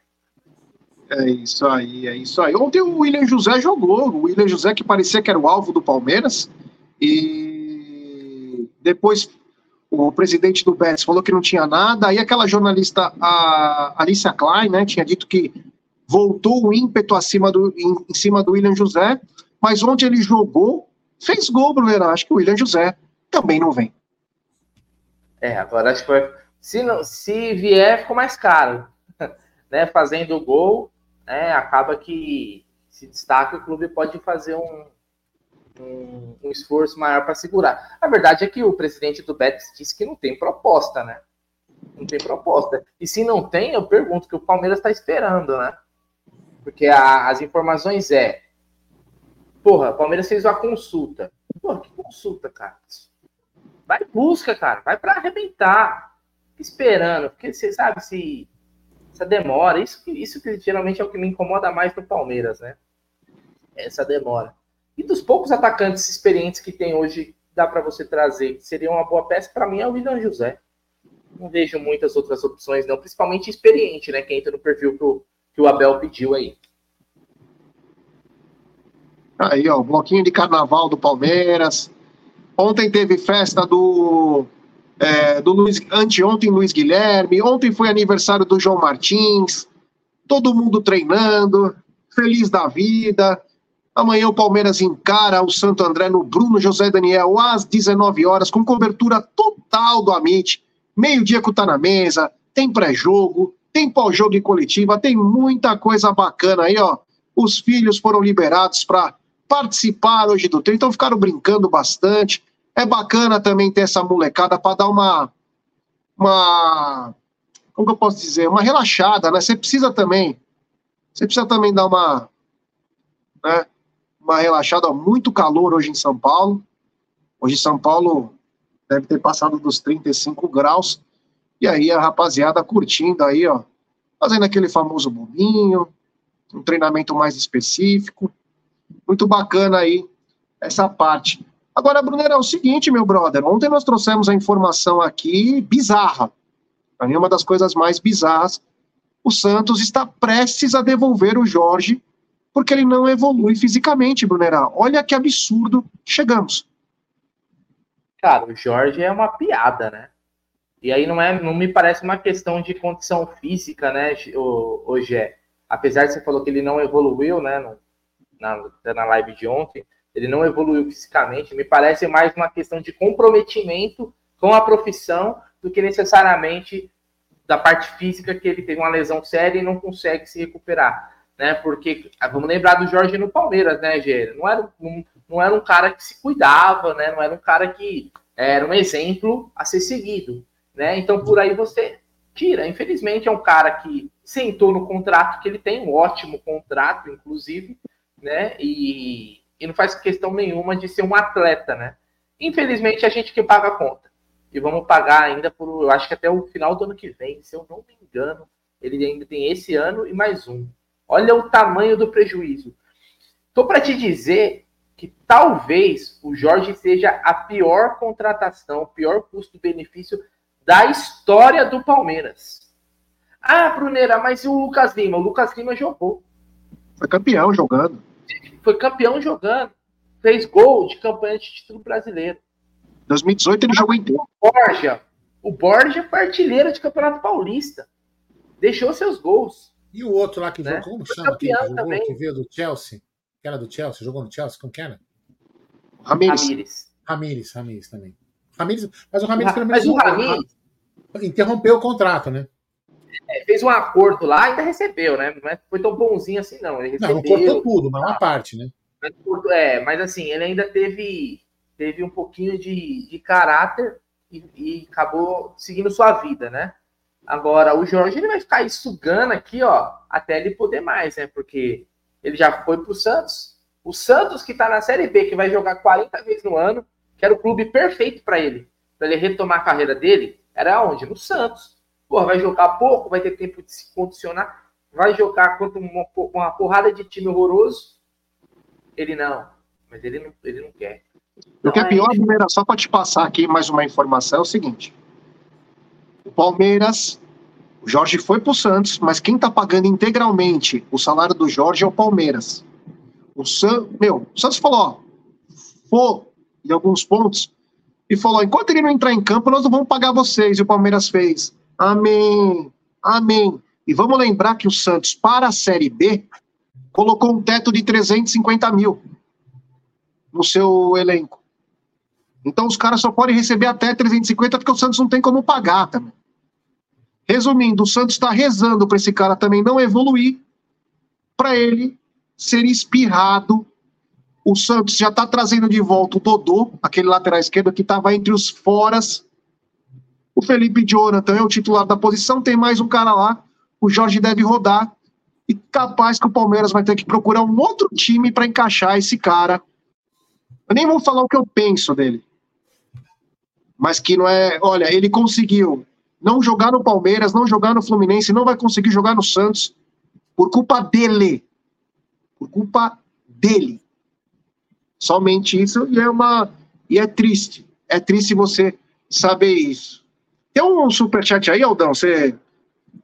[SPEAKER 3] É isso aí, é isso aí. Ontem o William José jogou, o William José que parecia que era o alvo do Palmeiras, e depois o presidente do Betis falou que não tinha nada, aí aquela jornalista, a Alicia Klein, né, tinha dito que voltou o ímpeto acima do, em, em cima do William José, mas onde ele jogou, fez gol, Bruno. Acho que o William José também não vem.
[SPEAKER 1] É, agora acho que vai. Se, não, se vier, ficou mais caro. [LAUGHS] né, fazendo gol, né, acaba que se destaca, o clube pode fazer um, um, um esforço maior para segurar. A verdade é que o presidente do Betis disse que não tem proposta, né? Não tem proposta. E se não tem, eu pergunto que o Palmeiras está esperando, né? Porque a, as informações é. Porra, o Palmeiras fez uma consulta. Porra, que consulta, cara? Vai busca, cara. Vai para arrebentar. Esperando. Porque você sabe se essa demora. Isso, isso que geralmente é o que me incomoda mais no Palmeiras, né? Essa demora. E dos poucos atacantes experientes que tem hoje, dá para você trazer, seria uma boa peça, para mim é o William José. Não vejo muitas outras opções, não, principalmente experiente, né? Que entra no perfil que o, que o Abel pediu aí.
[SPEAKER 3] Aí, ó, bloquinho de carnaval do Palmeiras. Ontem teve festa do. É, do Luiz, anteontem, Luiz Guilherme. Ontem foi aniversário do João Martins. Todo mundo treinando, feliz da vida. Amanhã o Palmeiras encara o Santo André no Bruno José Daniel às 19 horas, com cobertura total do Amit. Meio-dia que tá na mesa, tem pré-jogo, tem pós-jogo em coletiva, tem muita coisa bacana aí, ó. Os filhos foram liberados para participar hoje do treino, então ficaram brincando bastante. É bacana também ter essa molecada para dar uma, uma. Como que eu posso dizer? Uma relaxada, né? Você precisa também. Você precisa também dar uma. Né? uma relaxada, muito calor hoje em São Paulo. Hoje São Paulo deve ter passado dos 35 graus. E aí a rapaziada curtindo aí, ó, fazendo aquele famoso bolinho, um treinamento mais específico. Muito bacana aí essa parte. Agora, Brunera, é o seguinte, meu brother, ontem nós trouxemos a informação aqui bizarra. Para mim, uma das coisas mais bizarras. O Santos está prestes a devolver o Jorge porque ele não evolui fisicamente, Brunerá. Olha que absurdo chegamos.
[SPEAKER 1] Cara, o Jorge é uma piada, né? E aí não é, não me parece uma questão de condição física, né, hoje é. Apesar de você falou que ele não evoluiu, né, na, na live de ontem, ele não evoluiu fisicamente, me parece mais uma questão de comprometimento com a profissão do que necessariamente da parte física que ele teve uma lesão séria e não consegue se recuperar né? Porque ah, vamos lembrar do Jorge no Palmeiras, né, Gê? Não era, um, não era um cara que se cuidava, né? Não era um cara que era um exemplo a ser seguido, né? Então por aí você tira. Infelizmente é um cara que sentou no contrato que ele tem, um ótimo contrato, inclusive, né? E, e não faz questão nenhuma de ser um atleta, né? Infelizmente a gente que paga a conta. E vamos pagar ainda por, eu acho que até o final do ano que vem, se eu não me engano, ele ainda tem esse ano e mais um. Olha o tamanho do prejuízo. Estou para te dizer que talvez o Jorge seja a pior contratação, o pior custo-benefício da história do Palmeiras. Ah, Brunera, mas e o Lucas Lima? O Lucas Lima jogou.
[SPEAKER 3] Foi campeão jogando.
[SPEAKER 1] Foi campeão jogando. Fez gol de campanha de título brasileiro.
[SPEAKER 3] 2018 ele jogou inteiro.
[SPEAKER 1] O Borja. O Borja foi artilheiro de Campeonato Paulista. Deixou seus gols.
[SPEAKER 2] E o outro lá que né? jogou, como chama? Que, jogou, que veio do Chelsea? Que era do Chelsea? Jogou no Chelsea? Como que era?
[SPEAKER 3] Ramires.
[SPEAKER 2] Ramires, Ramires também. Ramires, mas o Ramires
[SPEAKER 1] pelo menos. Mas o Ramires.
[SPEAKER 2] Interrompeu o contrato, né?
[SPEAKER 1] É, fez um acordo lá e ainda recebeu, né? Não foi tão bonzinho assim, não. Ele recebeu,
[SPEAKER 2] não, não cortou tudo, mas uma parte, né?
[SPEAKER 1] É, mas assim, ele ainda teve, teve um pouquinho de, de caráter e, e acabou seguindo sua vida, né? Agora, o Jorge ele vai ficar aí sugando aqui, ó, até ele poder mais, né? Porque ele já foi pro Santos. O Santos, que tá na Série B, que vai jogar 40 vezes no ano, que era o clube perfeito para ele, para ele retomar a carreira dele, era onde? No Santos. Vai jogar pouco, vai ter tempo de se condicionar, vai jogar contra uma, uma porrada de time horroroso. Ele não, mas ele não, ele não quer.
[SPEAKER 3] Então, o que é pior, primeira, só para te passar aqui mais uma informação, é o seguinte: o Palmeiras O Jorge foi pro Santos, mas quem tá pagando integralmente o salário do Jorge é o Palmeiras. O San... Meu, o Santos falou, ó, for em alguns pontos, e falou: enquanto ele não entrar em campo, nós não vamos pagar vocês. E o Palmeiras fez. Amém. Amém. E vamos lembrar que o Santos, para a Série B, colocou um teto de 350 mil no seu elenco. Então os caras só podem receber até 350 porque o Santos não tem como pagar também. Resumindo, o Santos está rezando para esse cara também não evoluir, para ele ser espirrado. O Santos já está trazendo de volta o Dodô, aquele lateral esquerdo que estava entre os foras. O Felipe Jonathan é o titular da posição, tem mais um cara lá. O Jorge deve rodar. E capaz que o Palmeiras vai ter que procurar um outro time para encaixar esse cara. Eu nem vou falar o que eu penso dele. Mas que não é. Olha, ele conseguiu não jogar no Palmeiras, não jogar no Fluminense, não vai conseguir jogar no Santos por culpa dele. Por culpa dele. Somente isso e é uma e é triste. É triste você saber isso. Tem um superchat aí, Aldão? Você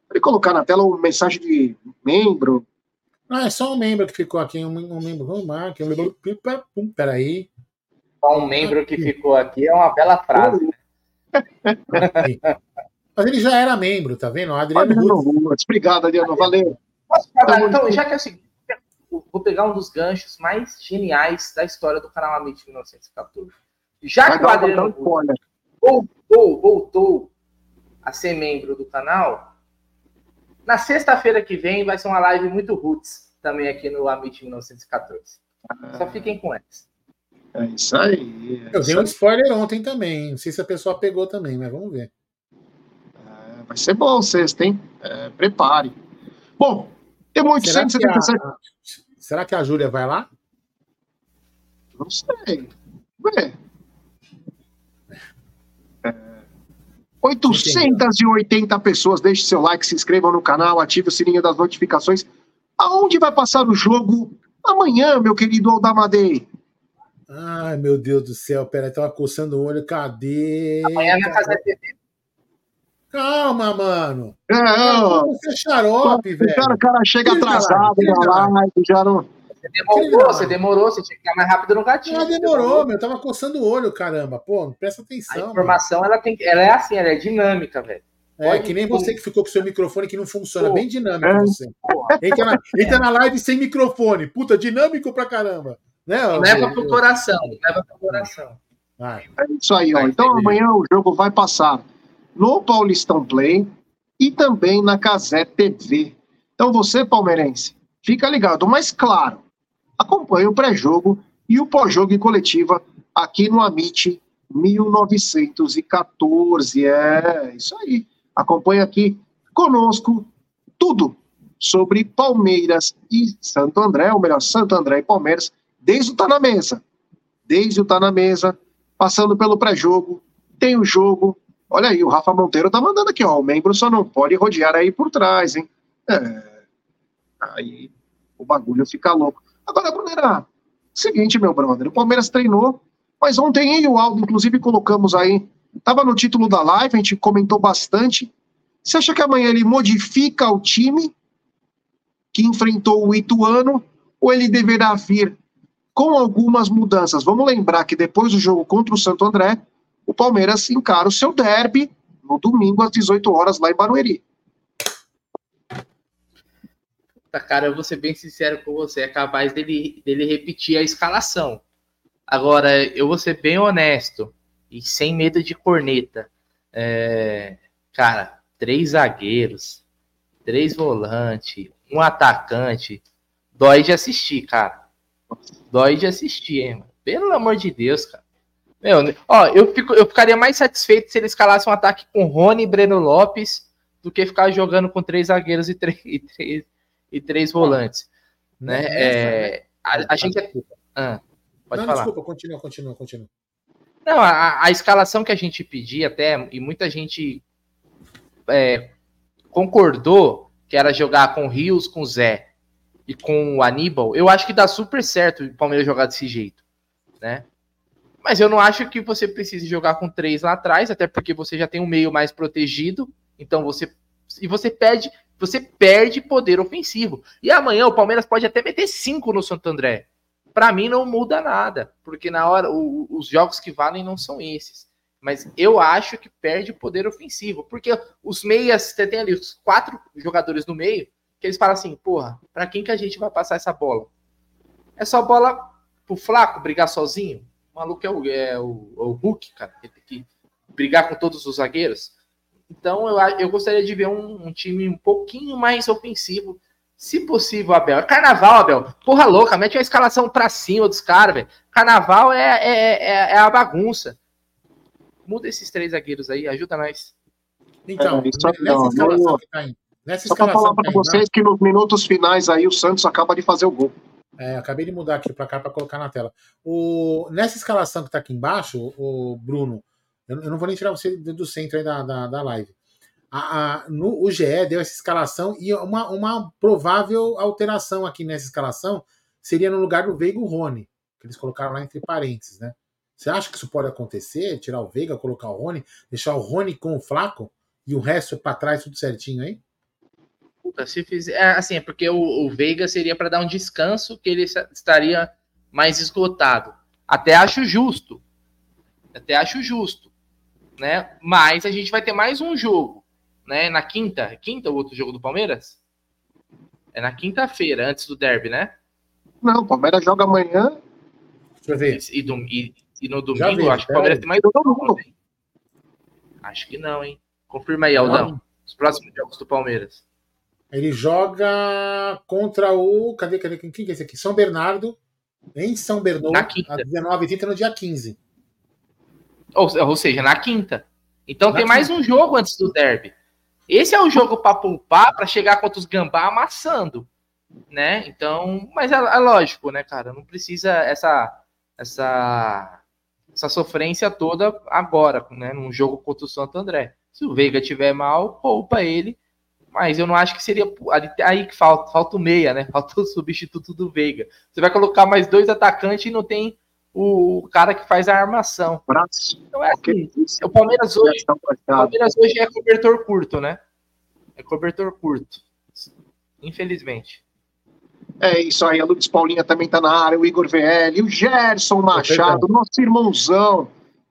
[SPEAKER 3] pode colocar na tela uma mensagem de membro?
[SPEAKER 2] Ah, é só um membro que ficou aqui, um, um membro, vamos lá, que um membro, peraí.
[SPEAKER 1] Só um membro que ficou aqui é uma bela frase. Né? [LAUGHS]
[SPEAKER 2] Mas ele já era membro, tá vendo? O Adriano, Adriano
[SPEAKER 3] Ruas. Obrigado, Adriano. Valeu.
[SPEAKER 1] Posso falar, então, já que é o seguinte, vou pegar um dos ganchos mais geniais da história do canal Amit 1914. Já Vai que o Adriano voltou, voltou a ser membro do canal, na sexta-feira que vem vai ser uma live muito roots também aqui no Amit 1914. Só ah. fiquem com essa.
[SPEAKER 3] É isso aí.
[SPEAKER 2] É Eu dei um spoiler ontem também. Não sei se a pessoa pegou também, mas vamos ver.
[SPEAKER 3] Vai ser bom sexta, hein? É, prepare. Bom, tem muito
[SPEAKER 2] será que, a, será que a Júlia vai lá?
[SPEAKER 3] Não sei. Ué. 880 pessoas. Deixe seu like, se inscrevam no canal, ative o sininho das notificações. Aonde vai passar o jogo amanhã, meu querido Aldamadei?
[SPEAKER 2] Ai, meu Deus do céu, peraí, tava coçando o olho, cadê?
[SPEAKER 1] Amanhã na Casa TV.
[SPEAKER 2] Calma, mano.
[SPEAKER 3] Não.
[SPEAKER 2] Você é xarope, velho. O
[SPEAKER 3] cara, o cara chega atrasado na live, já não.
[SPEAKER 1] Você demorou, você demorou, você tinha que ficar mais rápido no gatinho.
[SPEAKER 2] Ah, demorou, meu. Eu tava coçando o olho, caramba. Pô, presta atenção.
[SPEAKER 1] A informação, ela, tem, ela é assim, ela é dinâmica, velho.
[SPEAKER 2] É, Pode que nem você que ficou com seu microfone que não funciona. Pô, Bem dinâmico é. você. Entra na, entra na live sem microfone. Puta, dinâmico pra caramba. Né,
[SPEAKER 1] leva pro coração, leva pro coração.
[SPEAKER 3] Vai. É isso aí, ó. Então amanhã o jogo vai passar no Paulistão Play e também na Casé TV. Então você, palmeirense, fica ligado. Mas claro, acompanhe o pré-jogo e o pós-jogo em coletiva aqui no Amit 1914. É isso aí. Acompanhe aqui conosco tudo sobre Palmeiras e Santo André, ou melhor, Santo André e Palmeiras, desde o Tá na Mesa. Desde o Tá na Mesa, passando pelo pré-jogo, tem o jogo, Olha aí, o Rafa Monteiro tá mandando aqui, ó. O membro só não pode rodear aí por trás, hein? É. Aí o bagulho fica louco. Agora, Brunera, seguinte, meu brother, o Palmeiras treinou, mas ontem eu e o Aldo, inclusive, colocamos aí. Tava no título da live, a gente comentou bastante. Você acha que amanhã ele modifica o time que enfrentou o Ituano ou ele deverá vir com algumas mudanças? Vamos lembrar que depois do jogo contra o Santo André, o Palmeiras encara o seu derby no domingo às 18 horas lá em Barueri.
[SPEAKER 1] Tá, cara, eu vou ser bem sincero com você, é capaz dele, dele repetir a escalação. Agora, eu vou ser bem honesto e sem medo de corneta. É, cara, três zagueiros, três volantes, um atacante, dói de assistir, cara. Dói de assistir, hein, mano. Pelo amor de Deus, cara. Meu, ó, eu, fico, eu ficaria mais satisfeito se ele escalasse um ataque com Rony e Breno Lopes do que ficar jogando com três zagueiros e três, e três, e três volantes. Né? É, a, a, gente. É... Ah, pode Não, falar.
[SPEAKER 2] Desculpa, continua, continua, continua.
[SPEAKER 1] Não, a, a escalação que a gente pedia até, e muita gente é, concordou que era jogar com Rios, com Zé e com o Aníbal, eu acho que dá super certo o Palmeiras jogar desse jeito, né? Mas eu não acho que você precise jogar com três lá atrás, até porque você já tem um meio mais protegido. Então você e você perde, você perde poder ofensivo. E amanhã o Palmeiras pode até meter cinco no Santo André. Para mim não muda nada, porque na hora o, os jogos que valem não são esses. Mas eu acho que perde poder ofensivo, porque os meias, você tem ali os quatro jogadores no meio, que eles falam assim, porra, para quem que a gente vai passar essa bola? É só bola pro Flaco brigar sozinho? O maluco é o, é o, é o Hulk, cara, tem que brigar com todos os zagueiros. Então eu, eu gostaria de ver um, um time um pouquinho mais ofensivo, se possível, Abel. É carnaval, Abel. Porra louca, mete uma escalação pra cima dos caras, velho. Carnaval é, é, é, é a bagunça muda esses três zagueiros aí, ajuda nós.
[SPEAKER 2] Então,
[SPEAKER 3] É,
[SPEAKER 2] nessa
[SPEAKER 3] não,
[SPEAKER 2] escalação que tá aí. Nessa
[SPEAKER 3] Só pra
[SPEAKER 2] escalação
[SPEAKER 3] falar
[SPEAKER 2] tá aí,
[SPEAKER 3] vocês que nos minutos finais aí o Santos acaba de fazer o gol.
[SPEAKER 2] É, acabei de mudar aqui para cá para colocar na tela. O, nessa escalação que está aqui embaixo, o Bruno, eu, não vou nem tirar você do centro da, da, da live. A, a- no, o GE deu essa escalação e uma, uma provável alteração aqui nessa escalação seria no lugar do Veiga o Rony, que eles colocaram lá entre parênteses, né? Você acha que isso pode acontecer? Tirar o Veiga, colocar o Rony, deixar o Rony com o Flaco e o resto para trás tudo certinho aí?
[SPEAKER 1] Puta, se fizer, é, assim, é porque o, o Veiga seria para dar um descanso que ele estaria mais esgotado. Até acho justo. Até acho justo, né? Mas a gente vai ter mais um jogo, né? Na quinta, quinta o outro jogo do Palmeiras? É na quinta-feira, antes do derby, né?
[SPEAKER 3] Não, o Palmeiras joga amanhã.
[SPEAKER 2] Deixa eu ver.
[SPEAKER 1] E, dom- e- e no domingo,
[SPEAKER 2] vi,
[SPEAKER 1] acho que o Palmeiras
[SPEAKER 2] aí.
[SPEAKER 1] tem mais um? Acho que não, hein? Confirma aí, Aldão. Os próximos jogos do Palmeiras.
[SPEAKER 2] Ele joga contra o. Cadê, cadê? Quem, que é esse aqui? São Bernardo, em São Bernardo, às 19h30 no dia 15.
[SPEAKER 1] Ou, ou seja, na quinta. Então
[SPEAKER 2] Na
[SPEAKER 1] tem mais um jogo antes do derby. Esse é o jogo para poupar, para chegar contra os gambá amassando, né? Então, mas é, é lógico, né, cara? Não precisa essa essa essa sofrência toda agora, né? Num jogo contra o Santo André. Se o Veiga tiver mal, poupa ele. Mas eu não acho que seria aí que falta, falta o meia, né? [LAUGHS] Falta o substituto do Veiga. Você vai colocar mais dois atacantes e não tem o cara que faz a armação.
[SPEAKER 3] Braço.
[SPEAKER 1] Então é assim, o Palmeiras hoje,
[SPEAKER 3] Está
[SPEAKER 1] o. Palmeiras hoje é cobertor curto, né? É cobertor curto. Infelizmente.
[SPEAKER 3] É isso aí, a Lucas Paulinha também tá na área, o Igor VL, o Gerson Machado, nosso irmãozão,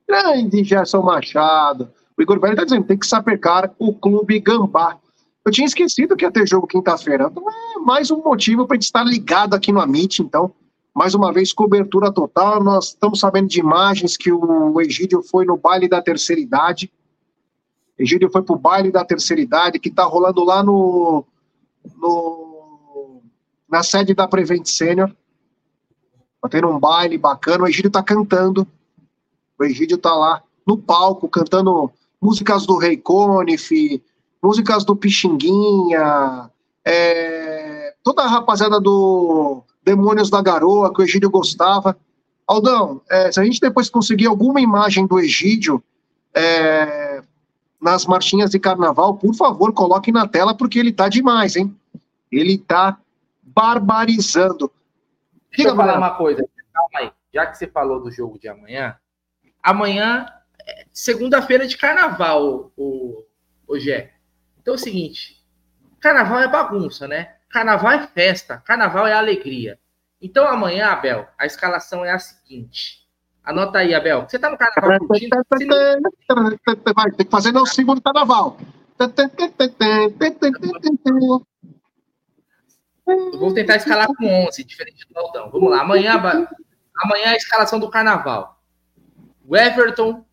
[SPEAKER 3] grande Gerson Machado. O Igor VL tá dizendo, tem que sapecar o Clube Gambá. Eu tinha esquecido que ia ter jogo quinta-feira. Então é mais um motivo para gente estar ligado aqui no Amit, então. Mais uma vez, cobertura total. Nós estamos sabendo de imagens que o Egídio foi no baile da terceira idade. Egídio foi pro baile da terceira idade, que tá rolando lá no, no na sede da Prevent Senior. Tá tendo um baile bacana. O Egídio tá cantando. O Egídio tá lá no palco cantando músicas do Rei Conif, músicas do Pixinguinha, é, toda a rapaziada do Demônios da Garoa, que o Egídio gostava. Aldão, é, se a gente depois conseguir alguma imagem do Egídio é, nas marchinhas de carnaval, por favor, coloque na tela, porque ele tá demais, hein? Ele tá barbarizando.
[SPEAKER 1] Deixa eu falar
[SPEAKER 3] Bruno.
[SPEAKER 1] uma coisa. Calma aí. Já que você falou do jogo de amanhã, amanhã é segunda-feira de carnaval, o, o Gé. Então é o seguinte: carnaval é bagunça, né? Carnaval é festa, carnaval é alegria. Então amanhã, Abel, a escalação é a seguinte. Anota aí, Abel. Você tá no carnaval curtindo? Não-
[SPEAKER 3] Vai, tem que fazer no segundo carnaval.
[SPEAKER 1] Eu vou tentar escalar com 11, diferente do Aldão. Vamos lá. Amanhã, amanhã é a escalação do carnaval. O Everton,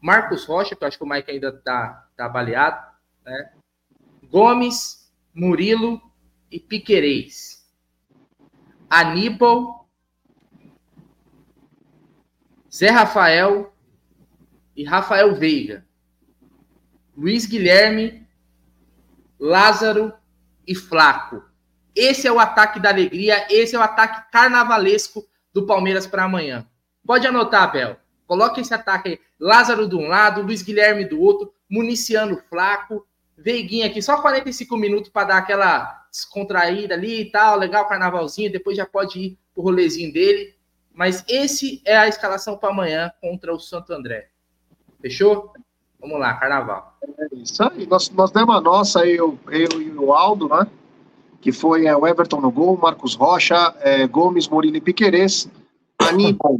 [SPEAKER 1] Marcos Rocha, que eu acho que o Mike ainda tá, tá baleado, né? Gomes, Murilo e Piquerez. Aníbal, Zé Rafael e Rafael Veiga. Luiz Guilherme, Lázaro e Flaco. Esse é o ataque da alegria, esse é o ataque carnavalesco do Palmeiras para amanhã. Pode anotar, Abel. Coloque esse ataque aí. Lázaro de um lado, Luiz Guilherme do outro, municiando Flaco, Veiguinha aqui, só 45 minutos para dar aquela descontraída ali e tal, legal, carnavalzinho, depois já pode ir pro rolezinho dele. Mas esse é a escalação para amanhã contra o Santo André. Fechou? Vamos lá, carnaval.
[SPEAKER 3] É isso aí. Nós, nós demos a nossa, eu, eu e o Aldo, né? Que foi é, o Everton no gol, Marcos Rocha, é, Gomes, Murilo e Piquerez, Aníbal,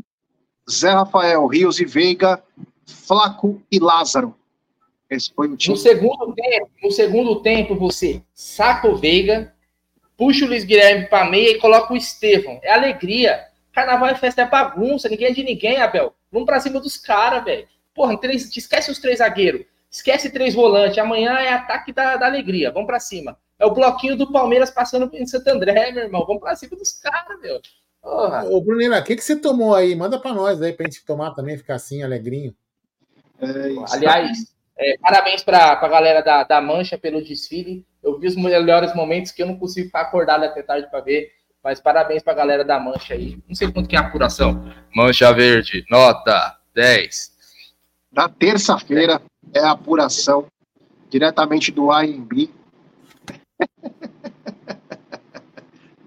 [SPEAKER 3] Zé Rafael, Rios e Veiga, Flaco e Lázaro. Esse foi o time.
[SPEAKER 1] No segundo tempo, no segundo tempo você saca o Veiga, puxa o Luiz Guilherme para meia e coloca o Estevão. É alegria. Carnaval é festa, é bagunça, ninguém é de ninguém, Abel. Vamos pra cima dos caras, velho. Porra, três, esquece os três zagueiros. Esquece três volantes. Amanhã é ataque da, da alegria. Vamos pra cima. É o bloquinho do Palmeiras passando em Santo André, meu irmão. Vamos pra cima dos caras, meu. Porra.
[SPEAKER 2] Ô, Brunina, o que, que você tomou aí? Manda pra nós aí, pra gente tomar também, ficar assim, alegrinho.
[SPEAKER 3] É isso.
[SPEAKER 1] Aliás, é, parabéns pra, pra galera da, da Mancha pelo desfile. Eu vi os melhores momentos que eu não consigo ficar acordado até tarde pra ver. Mas parabéns pra galera da Mancha aí. Não sei quanto que é a apuração. Mancha Verde, nota 10.
[SPEAKER 3] Na terça-feira é a apuração diretamente do AMB.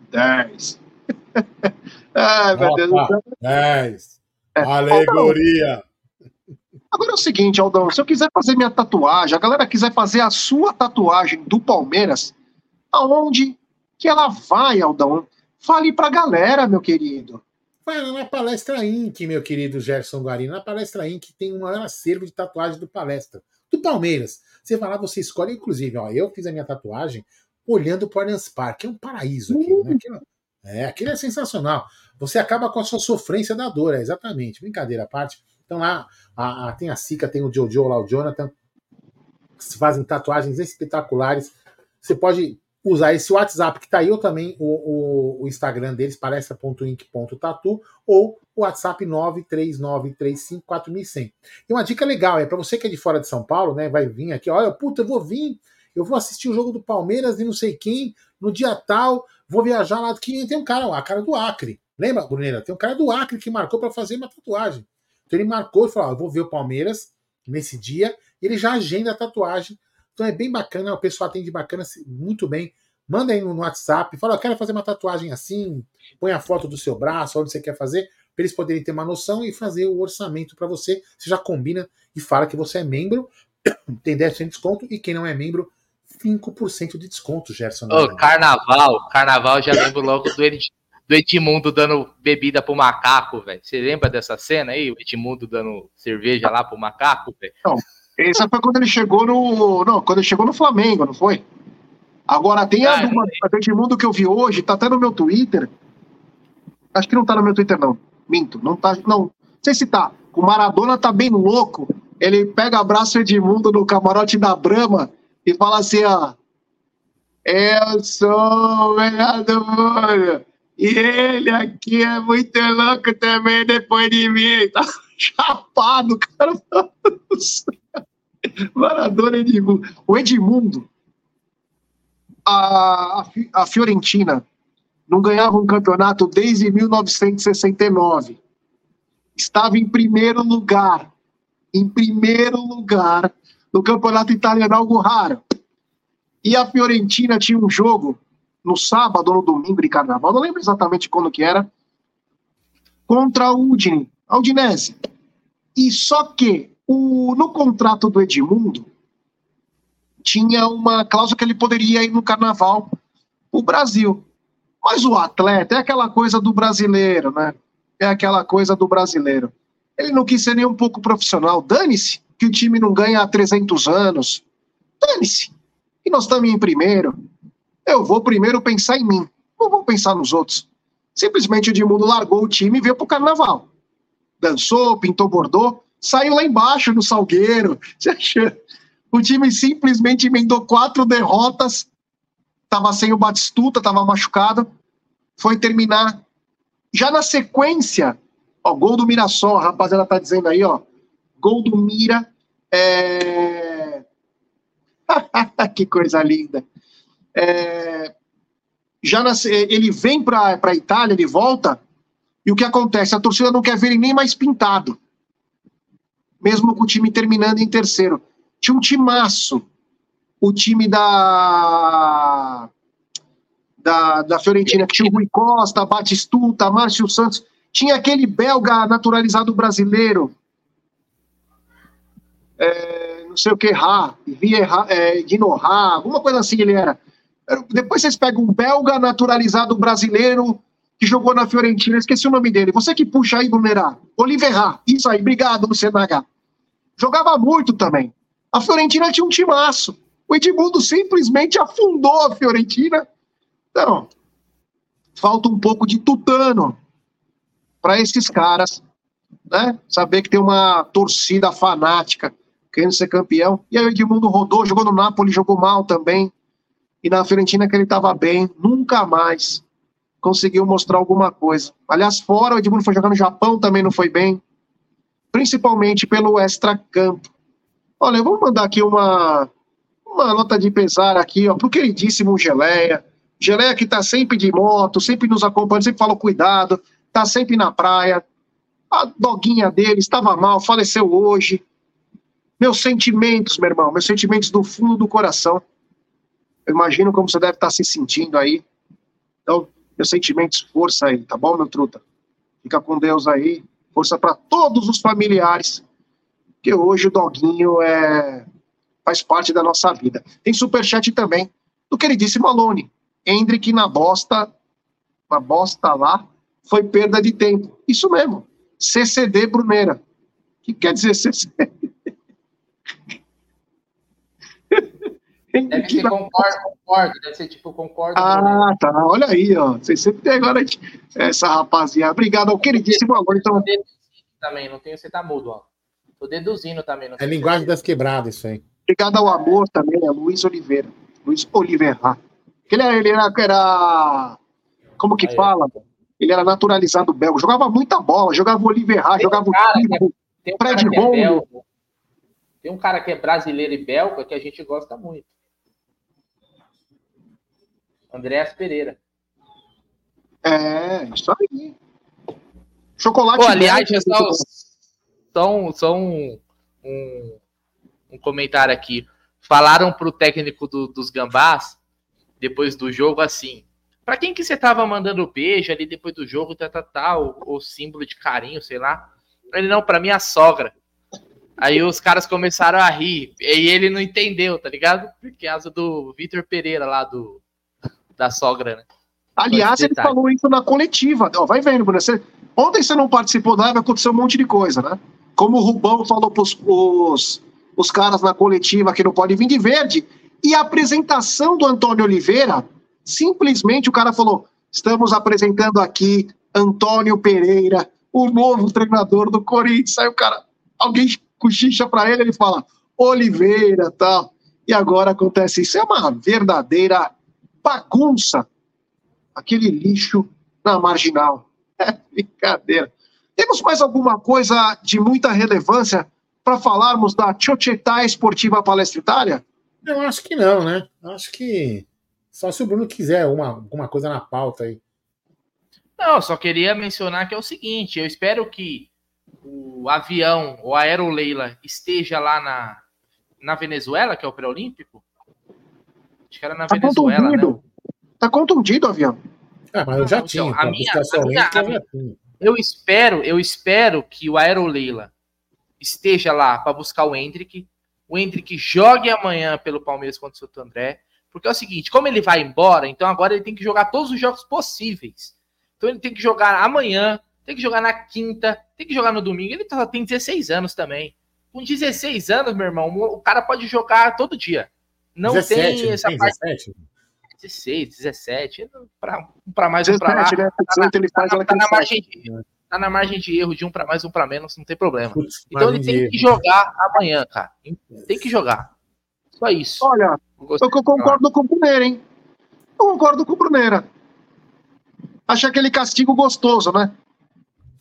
[SPEAKER 3] 10. [LAUGHS] [LAUGHS] Ai, meu Deus do céu.
[SPEAKER 2] 10. Alegoria.
[SPEAKER 3] Agora é o seguinte, Aldão, se eu quiser fazer minha tatuagem, a galera quiser fazer a sua tatuagem do Palmeiras, aonde que ela vai, Aldão? Fale pra galera, meu querido.
[SPEAKER 2] Vai lá na Palestra Inc., meu querido Gerson Guarino. Na Palestra Inc. tem um maior acervo de tatuagem do Palestra. Do Palmeiras. Você vai lá, você escolhe. Inclusive, ó, eu fiz a minha tatuagem olhando para o Allianz Parque. É um paraíso aquilo, né? Aquilo, é, aquilo é sensacional. Você acaba com a sua sofrência da dor, é, exatamente. Brincadeira à parte. Então lá a, a- tem a Sica, tem o Jojo lá, o Jonathan. Que fazem tatuagens espetaculares. Você pode usar esse WhatsApp que tá aí, ou também o, o, o Instagram deles, palestra.inc.tatu, ou o WhatsApp 939354100. E uma dica legal, é para você que é de fora de São Paulo, né, vai vir aqui, olha, puta, eu vou vir, eu vou assistir o jogo do Palmeiras e não sei quem, no dia tal, vou viajar lá, que tem um cara, a cara do Acre. Lembra, Brunera? Tem um cara do Acre que marcou para fazer uma tatuagem. Então ele marcou e falou, eu vou ver o Palmeiras nesse dia, e ele já agenda a tatuagem. Então é bem bacana, o pessoal atende bacana, muito bem. Manda aí no WhatsApp, fala, eu quero fazer uma tatuagem assim, põe a foto do seu braço, onde você quer fazer, para eles poderem ter uma noção e fazer o orçamento para você. Você já combina e fala que você é membro, [COUGHS] tem 10% de desconto, e quem não é membro, 5% de desconto, Gerson.
[SPEAKER 1] Ô, carnaval, carnaval, já lembro logo do, Ed, do Edmundo dando bebida pro macaco, velho. Você lembra dessa cena aí? O Edmundo dando cerveja lá pro macaco, velho?
[SPEAKER 3] Esse foi quando ele chegou no. Não, quando ele chegou no Flamengo, não foi? Agora tem a
[SPEAKER 1] Ah,
[SPEAKER 3] do, a do Edmundo que eu vi hoje, tá até no meu Twitter. Acho que não tá no meu Twitter, não. Minto, não tá. Não, não sei se tá. O Maradona tá bem louco. Ele pega, abraça o Edmundo no camarote da Brama e fala assim, ó. Eu sou o melhor do mundo. E ele aqui é muito louco também depois de mim. Tá [LAUGHS] chapado, cara. Maradona Edmundo. O Edmundo, a, a Fiorentina não ganhava um campeonato desde 1969. Estava em primeiro lugar. Em primeiro lugar no campeonato italiano, algo raro. E a Fiorentina tinha um jogo no sábado ou no domingo de carnaval, não lembro exatamente quando que era, contra a Udine, a Udinese. E só que o, no contrato do Edmundo tinha uma cláusula que ele poderia ir no carnaval o Brasil. Mas o atleta é aquela coisa do brasileiro, né? É aquela coisa do brasileiro. Ele não quis ser nem um pouco profissional. Dane-se que o time não ganha há 300 anos. Dane-se. E nós estamos em primeiro. Eu vou primeiro pensar em mim. Não vou pensar nos outros. Simplesmente o Edmundo largou o time e veio pro carnaval. Dançou, pintou bordô, saiu lá embaixo no Salgueiro. [LAUGHS] Você acha? O time simplesmente emendou quatro derrotas. Tava sem o Batistuta, tava machucado. Foi terminar. Já na sequência, ó, gol do Mirassol, a rapaziada tá dizendo aí, ó. Gol do Mira. É... [LAUGHS] que coisa linda. É, já ele vem para a Itália, ele volta, e o que acontece? A torcida não quer ver ele nem mais pintado. Mesmo com o time terminando em terceiro. Tinha um timaço. O time da, da, da Fiorentina, que tinha o Rui Costa, Batistuta, Márcio Santos. Tinha aquele belga naturalizado brasileiro. É, não sei o que, Ra, Vieira, é, Guinorra, alguma coisa assim ele era. Depois vocês pegam um belga naturalizado brasileiro que jogou na Fiorentina, esqueci o nome dele. Você que puxa aí, Brunerá. Oliver Ra, isso aí, obrigado, Luciano H. Jogava muito também. A Fiorentina tinha um timaço. O Edmundo simplesmente afundou a Fiorentina. Então, falta um pouco de tutano para esses caras, né? Saber que tem uma torcida fanática querendo ser campeão. E aí o Edmundo rodou, jogou no Napoli, jogou mal também. E na Fiorentina que ele estava bem, nunca mais conseguiu mostrar alguma coisa. Aliás, fora, o Edmundo foi jogar no Japão, também não foi bem. Principalmente pelo extra-campo. Olha, vamos mandar aqui uma, uma nota de pesar aqui, ó, pro queridíssimo Geleia. Geleia que tá sempre de moto, sempre nos acompanhando, sempre fala cuidado, tá sempre na praia. A doguinha dele estava mal, faleceu hoje. Meus sentimentos, meu irmão, meus sentimentos do fundo do coração. Eu imagino como você deve estar se sentindo aí. Então, meus sentimentos, força aí, tá bom, meu truta? Fica com Deus aí. Força para todos os familiares. Que hoje o doguinho é faz parte da nossa vida. Tem superchat também do queridíssimo Alone. Hendrick na bosta, na bosta lá, foi perda de tempo. Isso mesmo. CCD Bruneira. O que quer dizer CCD?
[SPEAKER 1] Deve ser concordo, concordo, deve ser tipo concordo.
[SPEAKER 3] Ah, tá. Olha aí, ó. Vocês sempre tem agora essa rapaziada. Obrigado ao queridíssimo amor. Então...
[SPEAKER 1] Também, não tenho, você tá mudo, ó. Tô deduzindo também.
[SPEAKER 2] É linguagem das quebradas, isso aí.
[SPEAKER 3] Obrigado ao amor também, a Luiz Oliveira. Luiz Oliveira. Ele era, ele era, era como que aí, fala? Ele era naturalizado belga. Jogava muita bola, jogava o Oliveira, jogava
[SPEAKER 1] o tipo, tem um Fred é Tem um cara que é brasileiro e belga que a gente gosta muito. Andréas Pereira.
[SPEAKER 3] É, isso aí. Chocolate.
[SPEAKER 1] Pô, aliás, só, só, um, só um, um, um, comentário aqui. Falaram pro técnico do, dos Gambás, depois do jogo, assim. Para quem que você tava mandando beijo ali depois do jogo, tá, tá, tá, o, o símbolo de carinho, sei lá. Ele, não, para mim a sogra. Aí os caras começaram a rir. E ele não entendeu, tá ligado? Porque é asa do Vitor Pereira lá do, da sogra, né?
[SPEAKER 3] Aliás, ele falou isso na coletiva. Ó, vai vendo, Bruno. Você... Ontem você não participou da live, aconteceu um monte de coisa, né? Como o Rubão falou pros os, os caras na coletiva que não podem vir de verde. E a apresentação do Antônio Oliveira, simplesmente o cara falou: estamos apresentando aqui Antônio Pereira, o novo treinador do Corinthians. Aí o cara, alguém cochicha para ele, ele fala Oliveira tal. E agora acontece isso. É uma verdadeira bagunça aquele lixo na marginal. [LAUGHS] É brincadeira. Temos mais alguma coisa de muita relevância para falarmos da Società Esportiva Palestra Itália?
[SPEAKER 2] Eu acho que não, né? Acho que só se o Bruno quiser uma, alguma coisa na pauta aí.
[SPEAKER 1] Não, só queria mencionar que é o seguinte: eu espero que o avião, o Aeroleila, esteja lá na, na Venezuela, que é o pré-olímpico,
[SPEAKER 3] Acho que era na tá Venezuela, contundido. né? Tá contundido o avião.
[SPEAKER 2] Ah, mas eu já então, tinha. A minha, a
[SPEAKER 1] minha, a minha, eu espero, eu espero que o Aeroleila esteja lá para buscar o Hendrick. O Hendrick jogue amanhã pelo Palmeiras contra o Santo André. Porque é o seguinte, como ele vai embora, então agora ele tem que jogar todos os jogos possíveis. Então ele tem que jogar amanhã, tem que jogar na quinta, tem que jogar no domingo. Ele tá, tem 16 anos também. Com 16 anos, meu irmão, o cara pode jogar todo dia. Não 17, tem essa tem parte. 17? 16, 17, para mais 17, um para lá. Né? Tá, ele faz tá, tá na margem de, tá na margem de erro de um para mais, um para menos, não tem problema. Putz, então ele tem que jogar amanhã, cara. Tem que jogar. Só isso.
[SPEAKER 3] Olha, eu concordo com o Bruneira, hein? Eu concordo com o Bruneira. Acho aquele castigo gostoso, né?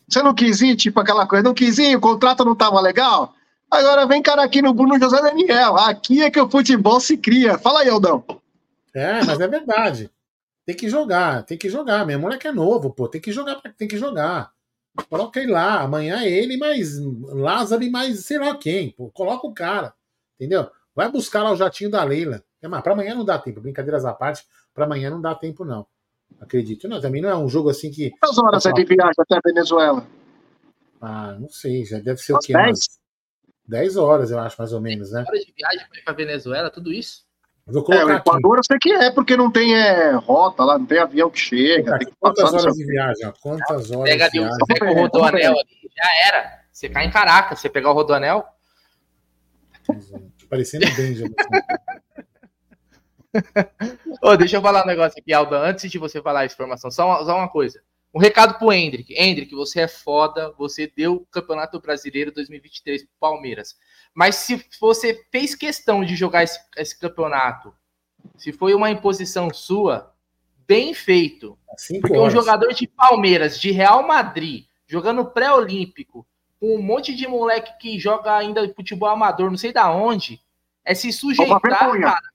[SPEAKER 3] Você não quis ir, tipo aquela coisa, não quis ir, o contrato não tava legal? Agora vem cara aqui no Bruno José Daniel. Aqui é que o futebol se cria. Fala aí, Aldão.
[SPEAKER 2] É, mas é verdade. Tem que jogar, tem que jogar. Meu moleque é novo, pô. Tem que jogar, tem que jogar. Coloca ele lá. Amanhã é ele, mais Lázaro e mais sei lá quem. Pô. Coloca o cara. Entendeu? Vai buscar lá o jatinho da Leila. É, mas pra amanhã não dá tempo. Brincadeiras à parte, pra amanhã não dá tempo, não. Acredito. Não, também não é um jogo assim que.
[SPEAKER 3] Quantas horas é de viagem até a Venezuela?
[SPEAKER 2] Ah, não sei. Já deve ser As o quê? 10? 10 horas, eu acho, mais ou menos, né?
[SPEAKER 1] Hora de viagem para ir para Venezuela, tudo isso?
[SPEAKER 2] Vou
[SPEAKER 3] É, o
[SPEAKER 2] colocar aqui.
[SPEAKER 3] Equador eu sei que é, porque não tem é, rota lá, não tem avião que chega. Tem que
[SPEAKER 2] Quantas horas de viagem? ó? Quantas horas
[SPEAKER 1] Pega,
[SPEAKER 2] de viagem?
[SPEAKER 1] você pega o rodoanel ali, já era. Você cai em Caracas, você pegar o rodoanel.
[SPEAKER 2] Parecendo já. [LAUGHS]
[SPEAKER 1] Ô, deixa eu falar um negócio aqui, Alda. Antes de você falar essa informação, só uma, só uma coisa. Um recado pro Hendrick. Hendrick, você é foda. Você deu o Campeonato Brasileiro 2023 pro Palmeiras. Mas se você fez questão de jogar esse, esse campeonato, se foi uma imposição sua, bem feito.
[SPEAKER 2] Cinco
[SPEAKER 1] Porque um jogador de Palmeiras, de Real Madrid, jogando pré-olímpico, com um monte de moleque que joga ainda futebol amador, não sei da onde, é se sujeitar,
[SPEAKER 3] vergonha.
[SPEAKER 1] cara.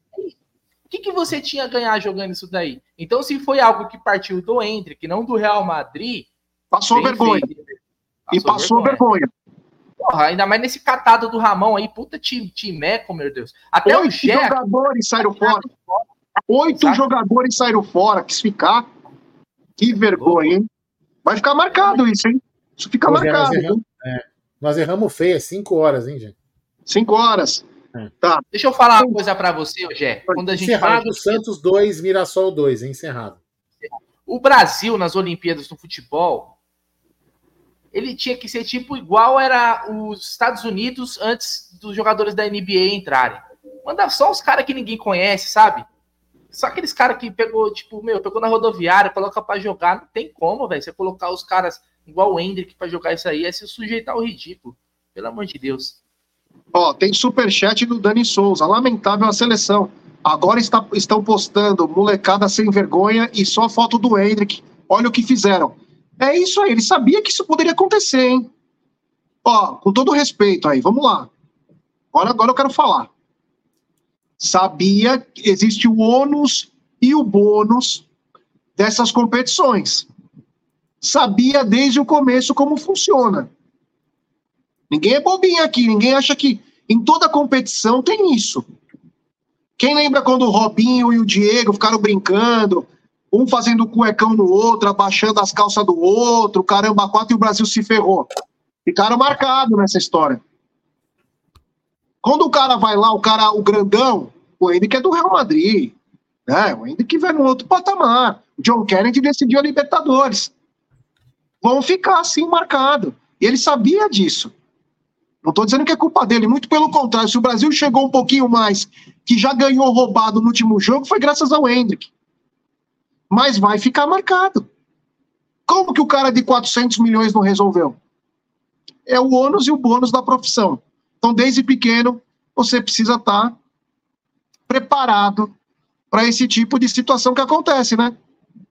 [SPEAKER 1] O que, que você tinha a ganhar jogando isso daí? Então, se foi algo que partiu do Hendrick, não do Real Madrid,
[SPEAKER 3] Passou vergonha.
[SPEAKER 1] feito.
[SPEAKER 3] E passou vergonha.
[SPEAKER 1] Porra, ainda mais nesse catado do Ramon aí, puta time, timeco, meu Deus. Até o
[SPEAKER 3] Oito
[SPEAKER 1] Gé,
[SPEAKER 3] jogadores saíram fora. Oito
[SPEAKER 1] Exato.
[SPEAKER 3] jogadores saíram fora. Quis ficar. Que vergonha, hein? Vai ficar marcado isso, hein? Isso fica
[SPEAKER 2] Pois é, nós
[SPEAKER 3] marcado.
[SPEAKER 2] erramos, é. Nós erramos feio, é cinco horas, hein, gente?
[SPEAKER 3] Cinco horas.
[SPEAKER 1] Deixa eu falar uma coisa pra você, Gé. Quando a gente fala
[SPEAKER 2] Encerrado,
[SPEAKER 1] de
[SPEAKER 2] Santos 2, Mirassol 2, hein? Encerrado.
[SPEAKER 1] o Brasil nas Olimpíadas do futebol, ele tinha que ser tipo igual era os Estados Unidos antes dos jogadores da NBA entrarem. Manda só os caras que ninguém conhece, sabe? Só aqueles caras que pegou, tipo, meu, pegou na rodoviária, coloca pra jogar, não tem como, velho. Você colocar os caras igual o Hendrick pra jogar isso aí, é se sujeitar ao ridículo. Pelo amor de Deus.
[SPEAKER 3] Ó, tem superchat do Dani Souza. Lamentável a seleção. Agora está- estão postando molecada sem vergonha e só foto do Hendrick. Olha o que fizeram. É isso aí, ele sabia que isso poderia acontecer, hein? Ó, com todo respeito aí, vamos lá. Agora, agora eu quero falar. Sabia que existe o ônus e o bônus dessas competições. Sabia desde o começo como funciona. Ninguém é bobinho aqui, ninguém acha que em toda competição tem isso. Quem lembra quando o Robinho e o Diego ficaram brincando, um fazendo cuecão no outro, abaixando as calças do outro, caramba, quatro e o Brasil se ferrou. Ficaram marcados nessa história. Quando o cara vai lá, o cara, o grandão, o Henrique é do Real Madrid, né? O Henrique vai no outro patamar. O John Kennedy decidiu a Libertadores. Vão ficar assim marcado. E ele sabia disso. Não estou dizendo que é culpa dele, muito pelo contrário. Se o Brasil chegou um pouquinho mais, que já ganhou roubado no último jogo, foi graças ao Hendrick. Mas vai ficar marcado. Como que o cara de 400 milhões não resolveu? É o ônus e o bônus da profissão. Então, desde pequeno, você precisa estar preparado para esse tipo de situação que acontece, né?